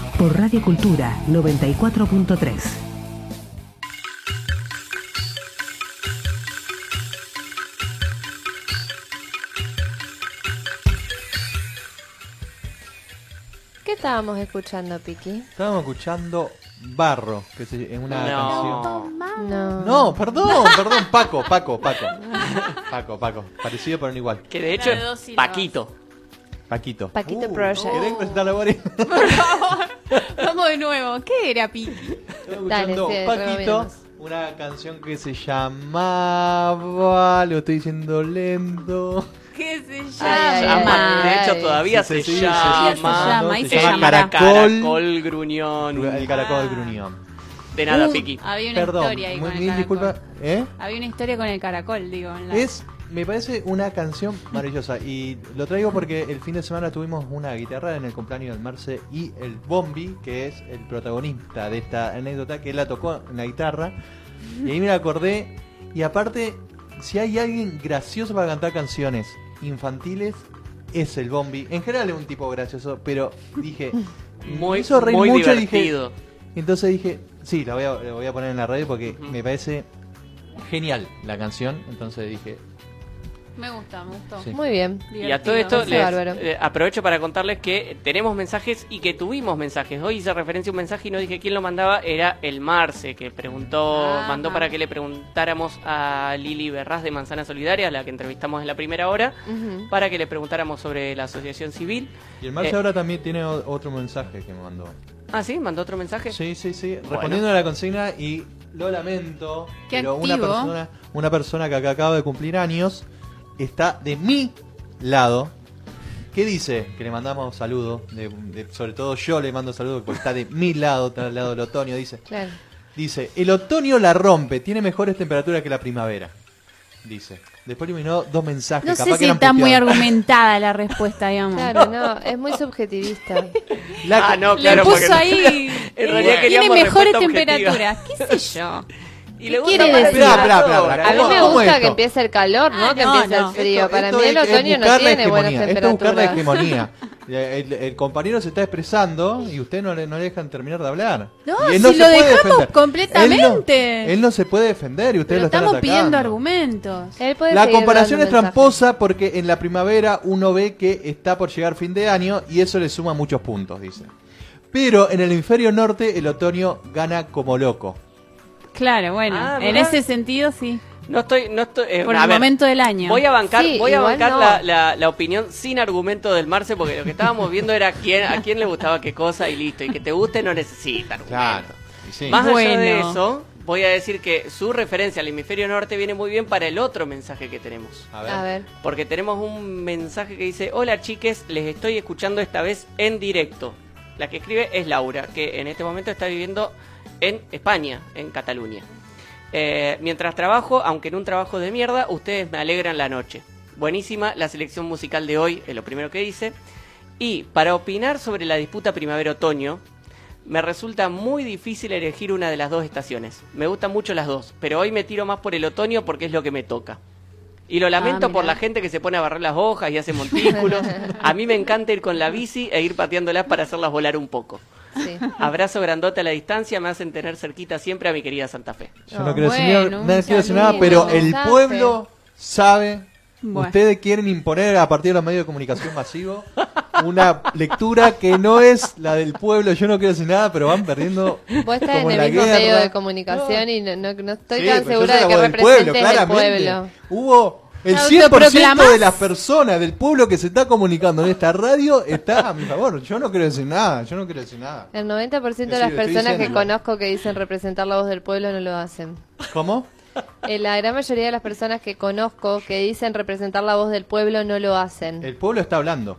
por Radio Cultura 94.3. ¿Qué estábamos escuchando, Piki? Estábamos escuchando Barro, que es una No. canción. No. No, perdón, perdón, Paco, Paco, Paco. Paco, Paco. Parecido pero no igual. Que de hecho es. Paquito. Paquito. Paquito Uh, Project. ¿Querés presentar la Boris? Vamos de nuevo. ¿Qué era Piki? Dale, escuchando sí, Paquito, una canción que se llamaba, lo estoy diciendo lento. ¿Qué se Ay, llama? de hecho, todavía Sí, se, llama, se llama, y se. Caracol. caracol gruñón. El caracol del gruñón. De nada, Uh, Piki. Había una Perdón, historia ahí muy con el mil caracol. disculpas. ¿Eh? Había una historia con el caracol, digo. en la- Es, me parece una canción maravillosa y lo traigo porque el fin de semana tuvimos una guitarra en el cumpleaños del Marce y el Bombi, que es el protagonista de esta anécdota, que él la tocó en la guitarra y ahí me la acordé y aparte, si hay alguien gracioso para cantar canciones infantiles, es el Bombi. En general es un tipo gracioso, pero dije, Muy, hizo reír muy mucho y dije, divertido. entonces dije, sí, la voy a, la voy a poner en la radio porque me parece genial la canción. Entonces dije, Me gusta, me gustó. Sí. Muy bien. Y a todo esto les, eh, aprovecho para contarles que tenemos mensajes y que tuvimos mensajes. Hoy hice referencia a un mensaje y no dije quién lo mandaba, era el Marce, que preguntó, Ajá. mandó para que le preguntáramos a Lili Berraz de Manzana Solidaria, la que entrevistamos en la primera hora, para que le preguntáramos sobre la asociación civil. Y el Marce Eh, ahora también tiene otro mensaje que me mandó. Ah, sí, mandó otro mensaje. Sí, sí, sí. Bueno. Respondiendo a la consigna y lo lamento, Qué pero una activo. persona, una persona que acá acaba de cumplir años está de mi lado. ¿Qué dice? Que le mandamos saludos. de- de- sobre todo yo le mando saludos porque está de mi lado, está al lado del otoño. Dice, Claro. dice, el otoño la rompe, tiene mejores temperaturas que la primavera. Dice. Después eliminó dos mensajes. No capaz sé que si está muy argumentada la respuesta, digamos. Claro, no, es muy subjetivista. La- Ah, no, Le claro, porque puso ahí. en eh, realidad tiene queríamos mejores temperaturas. ¿Qué sé yo? Y ¿Qué le gusta quiere decir? Esperá, esperá, esperá. A mí me ¿Cómo gusta esto? que empiece el calor, no Ah, que no, empiece no. el frío. Esto- Para esto mí el otoño no tiene buenas hegemonía, Esto es buscar la temperaturas. hegemonía. El, el compañero se está expresando y usted no le, no le dejan terminar de hablar. No, Y él si se lo puede dejamos defender. completamente. Él no, él no se puede defender y ustedes Pero lo están estamos pidiendo argumentos. Él puede La comparación es tramposa porque en la primavera uno ve que está por llegar fin de año y eso le suma muchos puntos, dice. Pero en el hemisferio norte el otoño gana como loco. Claro, bueno, Ah, en ese sentido sí. No estoy, no estoy. eh, Por el ver, momento del año. Voy a bancar, Sí, voy a bancar no. la, la- la opinión sin argumento del Marce, porque lo que estábamos viendo era quién, a quién le gustaba qué cosa y listo. Y que te guste no necesita argumento. Claro. Sí. Más allá de eso, voy a decir que su referencia al hemisferio norte viene muy bien para el otro mensaje que tenemos. A ver. A ver. Porque tenemos un mensaje que dice, hola chiques, les estoy escuchando esta vez en directo. La que escribe es Laura, que en este momento está viviendo en España, en Cataluña. Eh, mientras trabajo, aunque en un trabajo de mierda, ustedes me alegran la noche. Buenísima la selección musical de hoy, es lo primero que dice. Y para opinar sobre la disputa primavera-otoño, me resulta muy difícil elegir una de las dos estaciones. Me gustan mucho las dos, pero hoy me tiro más por el otoño porque es lo que me toca. Y lo lamento Ah, por mirá. la gente que se pone a barrer las hojas y hace montículos. A mí me encanta ir con la bici e ir pateándolas para hacerlas volar un poco. Sí. Abrazo grandote a la distancia, me hacen tener cerquita siempre a mi querida Santa Fe. Yo no quiero decir, nada- no quiero decir nada, pero el pueblo sabe. Bueno. Ustedes quieren imponer a partir de los medios de comunicación masivos una lectura que no es la del pueblo. Yo no quiero decir nada, pero van perdiendo. Vos estás como en la el mismo guerra. medio de comunicación y no, no, no estoy Sí, tan segura de que representes el claramente. pueblo. Hubo el 100% de las personas del pueblo que se está comunicando en esta radio está a mi favor. Yo no quiero decir nada. Yo no quiero decir nada. El 90% de Sí, las personas que conozco que dicen representar la voz del pueblo no lo hacen. ¿Cómo? Eh, la gran mayoría de las personas que conozco que dicen representar la voz del pueblo no lo hacen. El pueblo está hablando.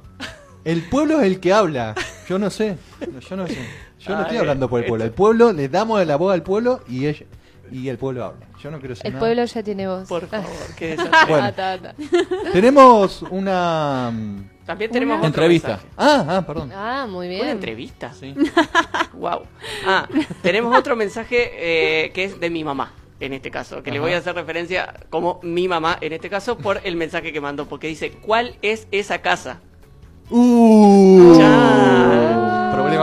El pueblo es el que habla. Yo no sé. No, Yo no sé. Yo no estoy hablando por el pueblo. El pueblo, le damos la voz al pueblo y ella, y el pueblo habla. Yo no quiero decir El nada. pueblo ya tiene voz. Por favor, qué Bueno. Tenemos una También tenemos Una- entrevista. mensaje. Ah, ah, perdón. Ah, muy bien. ¿Una entrevista? Sí. wow. Ah, tenemos otro mensaje eh, que es de mi mamá, en este caso, que le voy a hacer referencia como mi mamá, en este caso, por el mensaje que mandó, porque dice, ¿cuál es esa casa? Uh.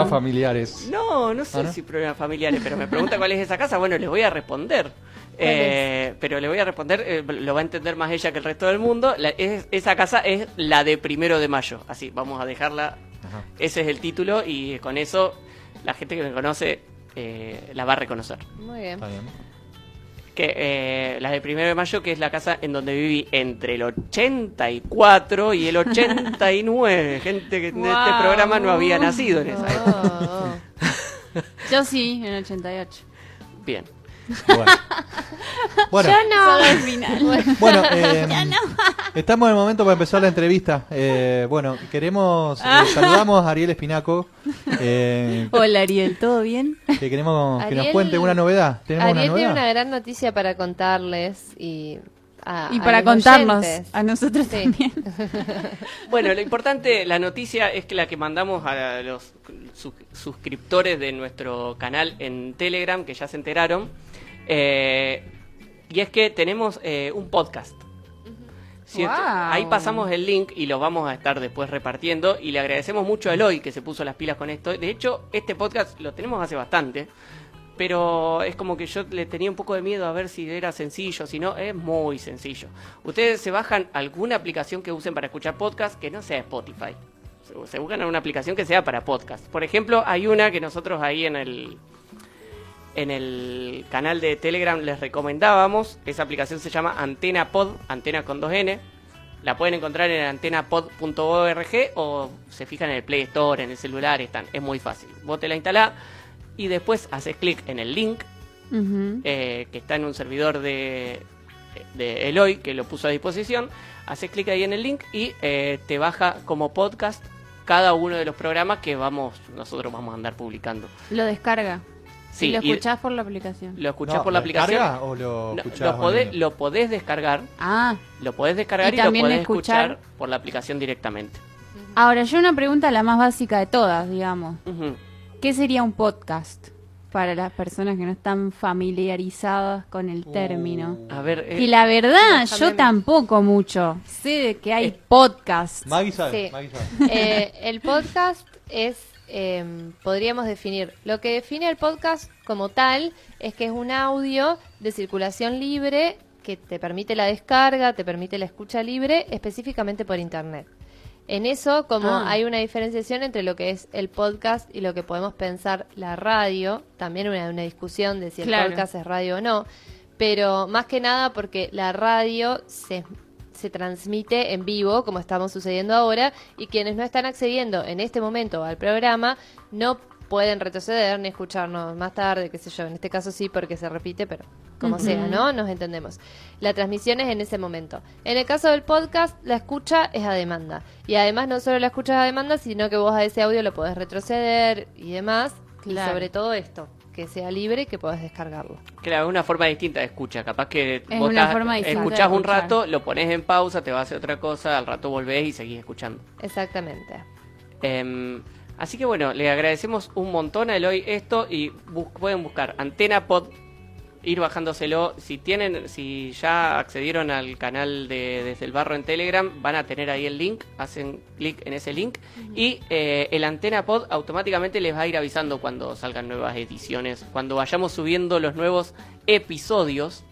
Problemas familiares. No, no sé ¿Ah, no? si problemas familiares, pero me pregunta cuál es esa casa. Bueno, les voy a responder. Eh, pero le voy a responder, eh, lo va a entender más ella que el resto del mundo. La- es- esa casa es la de primero de mayo. Así, vamos a dejarla. Ese es el título y con eso la gente que me conoce eh, la va a reconocer. Muy bien. Que eh, la de primero de mayo, que es la casa en donde viví entre el 84 y el 89. Gente que en este programa no había nacido en esa época. Yo sí, en 88. Bien. Bueno. Bueno. Yo no. Solo al final. Bueno, eh, Ya no. estamos en el momento para empezar la entrevista. Eh, bueno, queremos, eh, saludamos a Ariel Espinaco, eh, Hola Ariel, ¿todo bien? que queremos que nos Ariel- cuente una novedad. ¿Tenemos Ariel una tiene novedad? una gran noticia para contarles y a, Y para contarnos oyentes. a nosotros Sí. también. Bueno, lo importante, la noticia es que la que mandamos a los sus- suscriptores de nuestro canal en Telegram, que ya se enteraron, eh, y es que tenemos eh, un podcast. ¿Cierto? Wow. Ahí pasamos el link y lo vamos a estar después repartiendo y le agradecemos mucho a Eloy que se puso las pilas con esto. De hecho, este podcast lo tenemos hace bastante, pero es como que yo le tenía un poco de miedo a ver si era sencillo, si no, es muy sencillo. Ustedes se bajan alguna aplicación que usen para escuchar podcast que no sea Spotify. Se- Se buscan una aplicación que sea para podcast. Por ejemplo, hay una que nosotros ahí en el en el canal de Telegram les recomendábamos. Esa aplicación se llama Antena Pod, Antena con 2N. La pueden encontrar en antenapod.org o se fijan en el Play Store, en el celular, están. Es muy fácil. Vos te la instalás y después haces clic en el link eh, que está en un servidor de, de Eloy que lo puso a disposición. Haces clic ahí en el link y eh, te baja como podcast cada uno de los programas que vamos nosotros vamos a andar publicando. Lo descarga. Sí, y lo y- escuchás por la aplicación. Lo escuchás No, por la ¿lo aplicación. o lo No, lo, podés, lo podés descargar. Ah. Lo podés descargar Y y, lo también podés escuchar- escuchar por la aplicación directamente. Ahora, yo una pregunta la más básica de todas, digamos. ¿Qué sería un podcast? Para las personas que no están familiarizadas con el término. A ver, eh, Y la verdad, yo tampoco mucho. Sé de que hay podcast. Maggie sabe, Sí. Maggie sabe. Eh, el podcast es, eh, podríamos definir, lo que define el podcast como tal es que es un audio de circulación libre que te permite la descarga, te permite la escucha libre, específicamente por internet. En eso, como Ah. hay una diferenciación entre lo que es el podcast y lo que podemos pensar la radio, también una, una discusión de si el podcast es radio o no, pero más que nada porque la radio se, se transmite en vivo, como estamos sucediendo ahora, y quienes no están accediendo en este momento al programa no pueden retroceder ni escucharnos más tarde, qué sé yo, en este caso sí porque se repite, pero como Ujú. sea, ¿no? Nos entendemos. La transmisión es en ese momento. En el caso del podcast, la escucha es a demanda. Y además no solo la escucha es a demanda, sino que vos a ese audio lo podés retroceder y demás. Claro. Y sobre todo esto, que sea libre y que podés descargarlo. Claro, es una forma distinta de escucha. Capaz que Es vos una estás- forma distinta de escuchás un escuchar. rato, lo pones en pausa, te vas a hacer otra cosa, al rato volvés y seguís escuchando. Exactamente. Em, así que bueno, le agradecemos un montón a Eloy esto y bus- pueden buscar Antena Pod ir bajándoselo. Si tienen, si ya accedieron al canal de Desde el Barro en Telegram, van a tener ahí el link, hacen clic en ese link y eh, el Antena Pod automáticamente les va a ir avisando cuando salgan nuevas ediciones, cuando vayamos subiendo los nuevos episodios,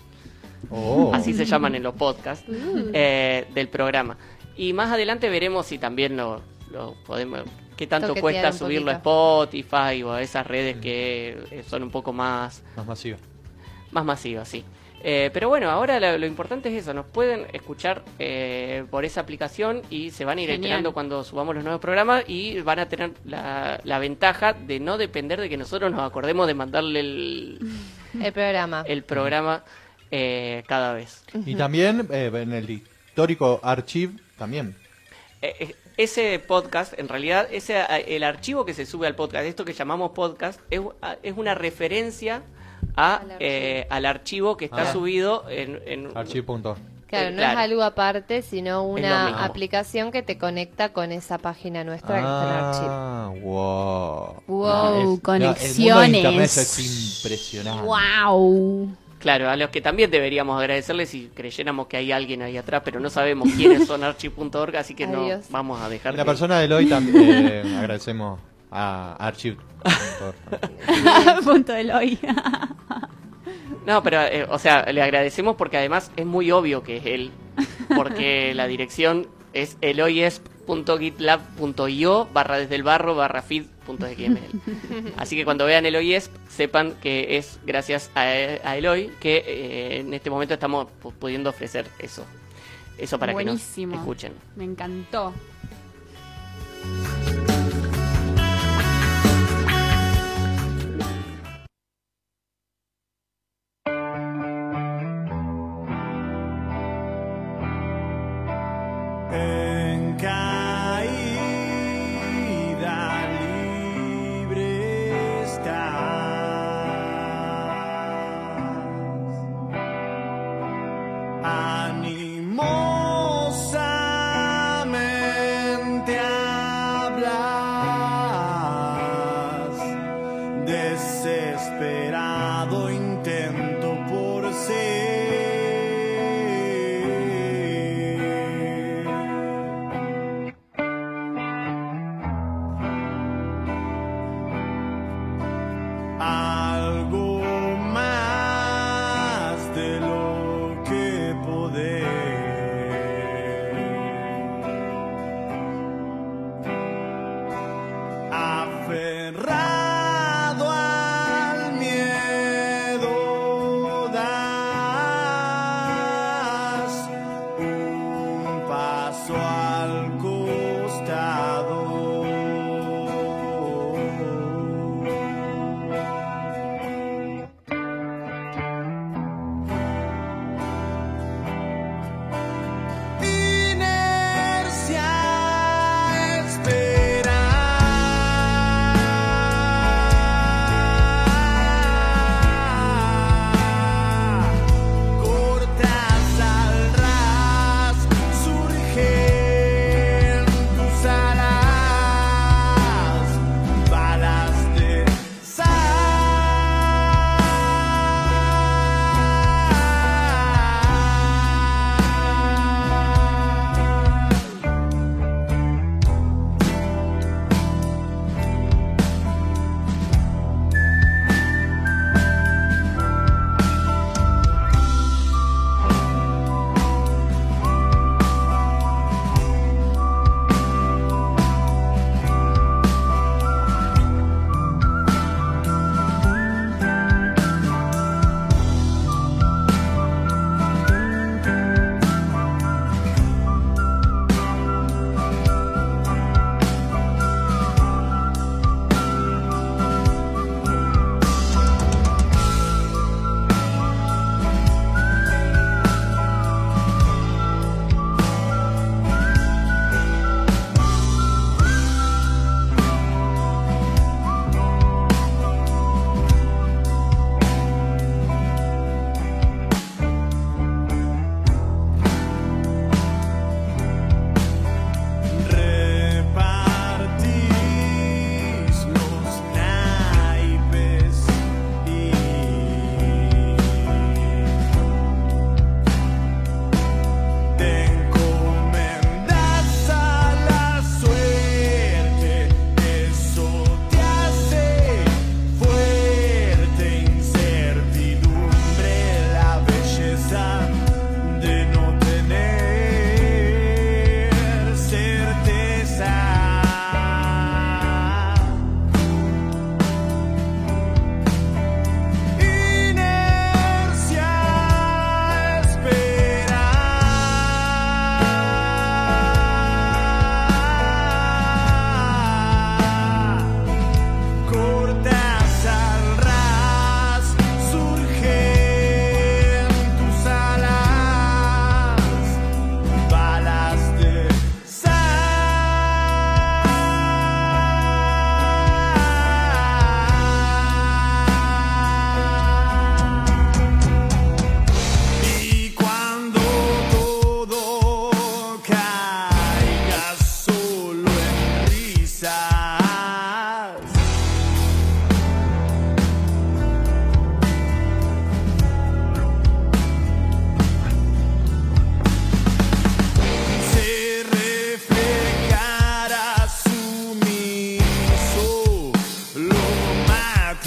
Oh. así se llaman en los podcasts, Mm. eh, del programa. Y más adelante veremos si también lo, lo podemos... ¿Qué tanto cuesta subirlo a. Spotify o a esas redes que eh, son un poco más Más masivo. Más masiva, sí. Eh, pero bueno, ahora lo, lo importante es eso, nos pueden escuchar eh, por esa aplicación y se van a ir Genial. enterando cuando subamos los nuevos programas y van a tener la, la ventaja de no depender de que nosotros nos acordemos de mandarle el, El programa. el programa eh, cada vez. Y también eh, en el histórico archive también. Eh, eh, ese podcast, en realidad, ese el archivo que se sube al podcast, esto que llamamos podcast, es, es una referencia a, eh, al archivo que está Ah. subido en, en Archive.org. Claro, Eh, no claro. es algo aparte, sino una aplicación que te conecta con esa página nuestra que está en. Ah, wow. Wow, es- El mundo de conexiones. internet es impresionante. Wow. Claro, a los que también deberíamos agradecerles si creyéramos que hay alguien ahí atrás, pero no sabemos quiénes son archive.org, así que no vamos a dejar la que- persona del hoy también eh, agradecemos a archive.org. Punto del hoy. No, pero, eh, o sea, le agradecemos porque además es muy obvio que es él, porque la dirección es eloyesp.gitlab.io barra desde el barro barra feed.xml. Así que cuando vean Eloyesp, sepan que es gracias a, a Eloy que eh, en este momento estamos pu- pudiendo ofrecer eso. Eso para Buenísimo. que nos escuchen. Me encantó. En caída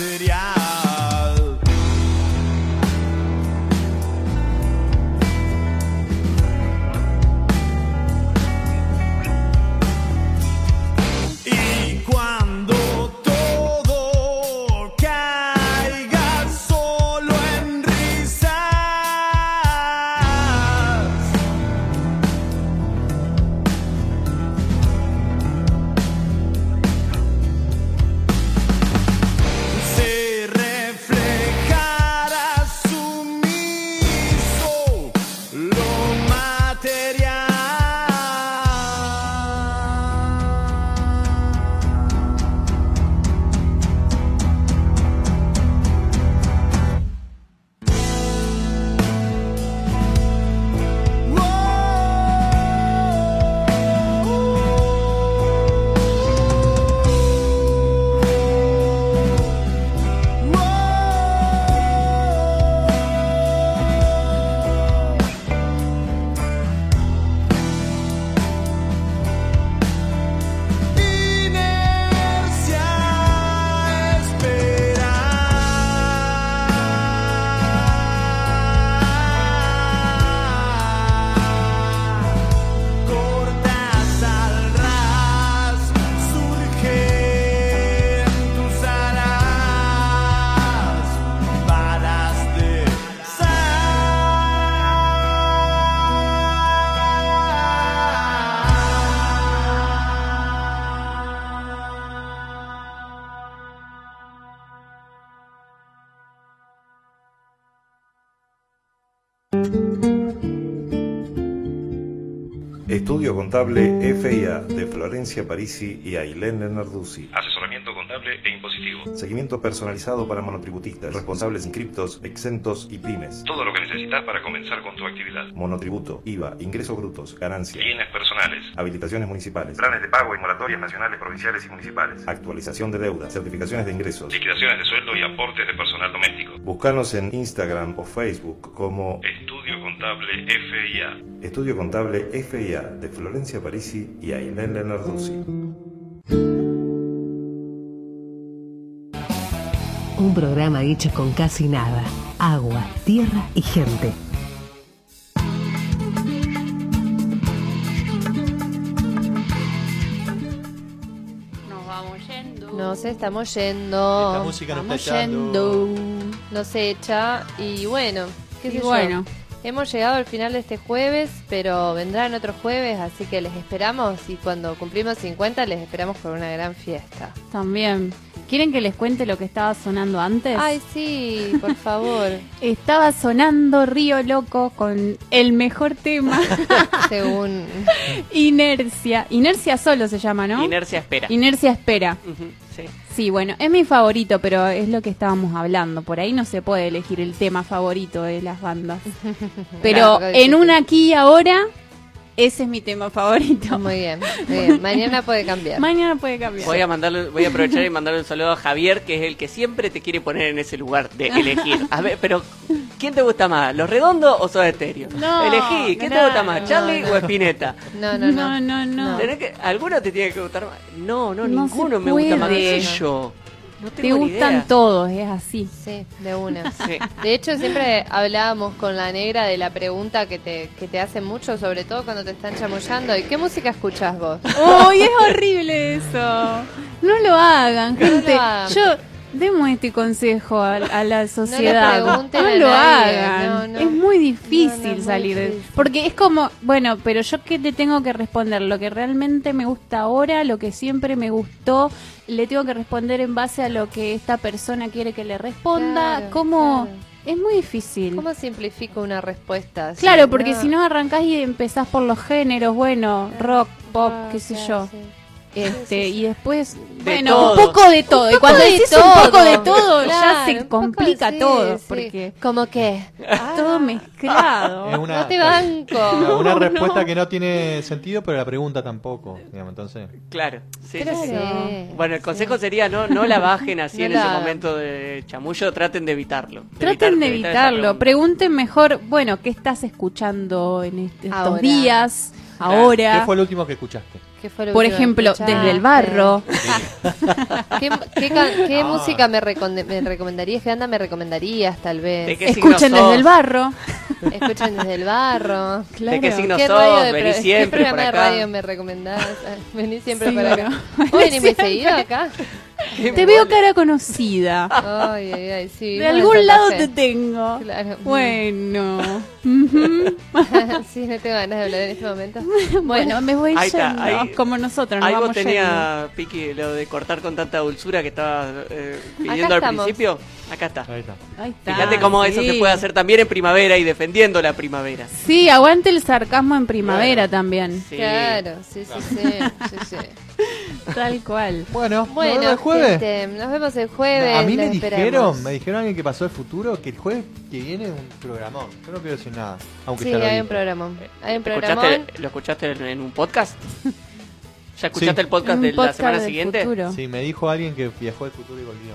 Yeah. Contable FIA de Florencia Parisi y Ailén Lenarduzzi. Asesoramiento contable e impositivo. Seguimiento personalizado para monotributistas, responsables inscriptos, exentos y pymes. Todo lo que necesitas para comenzar con tu actividad. Monotributo, IVA, ingresos brutos, ganancias, Bienes personales. habilitaciones municipales, Planes de pago y moratorias nacionales, provinciales y municipales. actualización de deuda, certificaciones de ingresos. Liquidaciones de sueldo y aportes de personal doméstico. Buscanos en Instagram o Facebook como Estudio Contable FIA. Estudio Contable FIA de Florencia Parisi y Ailén Lenarduzzi. Un programa hecho con casi nada. Agua, tierra y gente. Nos vamos yendo. Nos estamos yendo. Esta música nos Vamos está echando. yendo. Nos echa. Y bueno, qué Y sé yo. bueno. Hemos llegado al final de este jueves, pero vendrán otros jueves, así que les esperamos. Y cuando cumplimos 50, les esperamos con una gran fiesta. También. ¿Quieren que les cuente lo que estaba sonando antes? Ay, sí, por favor. Estaba sonando Río Loco con el mejor tema. Según. Inercia. Inercia solo se llama, ¿no? Inercia espera. Inercia espera. Sí. Sí, bueno, es mi favorito, pero es lo que estábamos hablando. Por ahí no se puede elegir el tema favorito de las bandas. Pero Claro, en una aquí y ahora, ese es mi tema favorito. Muy bien, muy bien. Mañana puede cambiar. Mañana puede cambiar. Voy a mandarle, voy a aprovechar y mandarle un saludo a Javier, que es el que siempre te quiere poner en ese lugar de elegir. A ver, pero ¿quién te gusta más? ¿Los redondos o Soda Stereo? No, Elegí, ¿quién te claro, gusta más? no, ¿Charlie no. o Spinetta? No, no, no. No, no, no. Que, ¿Alguno te tiene que gustar más? No, no, No ninguno me gusta más que yo. No Te gustan idea. todos, es así. Sí, de una. Sí. De hecho, siempre hablábamos con la negra de la pregunta que te, que te hacen mucho, sobre todo cuando te están chamullando. ¿Y qué música escuchás vos? ¡Uy, es horrible eso! No lo hagan, No lo gente. hagan. Yo demos este consejo a, a la sociedad. No a lo nadie, hagan. no. Es muy difícil muy salir de difícil. Porque es como, bueno, pero yo qué te tengo que responder, lo que realmente me gusta ahora, lo que siempre me gustó, le tengo que responder en base a lo que esta persona quiere que le responda. Claro, ¿Cómo? claro. Es muy difícil. ¿Cómo simplifico una respuesta? así? Claro, porque si no arrancás y empezás por los géneros, bueno, rock, pop, Ah, qué sé yo. sí. Este, y después, De bueno, todo. un poco de todo. y cuando de decís todo. un poco de todo, ya Claro, se complica sí, todo. sí. Porque ¿Cómo qué? todo mezclado. Es una, No te banco. una, una No, respuesta no. que no tiene sentido, pero la pregunta tampoco. Digamos, entonces. Claro, sí, sí. Bueno, el consejo sería no, no la bajen así No en la ese momento de chamullo, traten de evitarlo. Traten de evitar- evitarlo. Pregunten mejor, bueno, ¿qué estás escuchando en est- estos Ahora. días? ¿Qué Ahora. fue lo último que escuchaste? ¿Qué fue lo Por que ejemplo, desde el barro. ¿Qué, qué qué música me, me recomendarías? ¿Qué banda me recomendarías, tal ¿De vez? Escuchen sos? desde el barro. Escuchan desde el barro. ¿De qué signo ¿Qué sos? radio de Vení siempre ¿Qué por programa de acá. radio me recomendás? Vení siempre Sí, por acá. ¿Vos venís seguido acá? Te veo cara conocida. Ay, ay, ay, sí. De en algún lado Fe. te tengo. Claro. Bueno. Sí, no tengo ganas de hablar en este momento. Bueno, me voy Ahí está, yendo, ahí- como nosotros nos Ahí vos vamos yendo. tenía, Piqui, lo de cortar con tanta dulzura que estabas eh, pidiendo Acá al estamos. principio. Acá está. Ahí está. Ahí está, Fíjate cómo eso se puede hacer también en primavera y defendiendo la primavera. Sí, aguante el sarcasmo en primavera también. Sí. Claro, sí, sí, sí, sí, sí. Tal cual. Bueno, Bueno, ¿nos vemos el jueves? gente, nos vemos el jueves. a mí me dijeron, me dijeron alguien que pasó el futuro que el jueves que viene es un programón. Yo no quiero decir nada, aunque Sí, ya lo hay un programa. Hay un. ¿Escuchaste, ¿Lo escuchaste en, en un podcast? ¿Ya escuchaste Sí. el podcast de la semana del siguiente? futuro. Sí, me dijo alguien que viajó al futuro y volvió.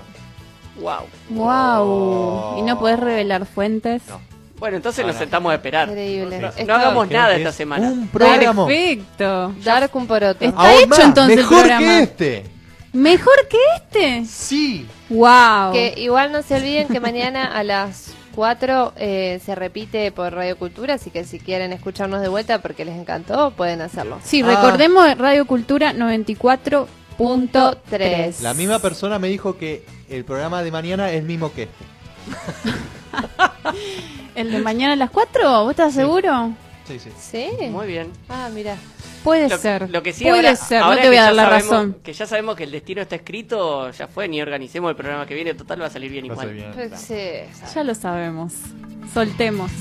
Wow. Wow. ¿Y no podés revelar fuentes? No. Bueno, entonces nos sentamos a esperar. Increíble. No, hagamos nada esta es semana. Un programa. Perfecto. Dark un poroto. Está Aún hecho más, entonces el mejor programa. que este. ¿Mejor que este? Sí. Wow. Que igual no se olviden que mañana a las 4 eh, se repite por Radio Cultura, así que si quieren escucharnos de vuelta porque les encantó, pueden hacerlo. Sí, Ah. recordemos Radio Cultura 94.3. La misma persona me dijo que el programa de mañana es el mismo que este. ¿El de mañana a las 4? ¿Vos estás seguro? Sí, sí. ¿Sí? Muy bien. Ah, mira. Puede Lo, ser. lo que sí Puede ahora, ser, ahora no te voy a dar la sabemos- razón. Que ya sabemos que el destino está escrito, ya fue, ni organicemos el programa que viene, total va a salir bien Va igual. bien. Pues, sí, Ya lo sabemos. Soltemos.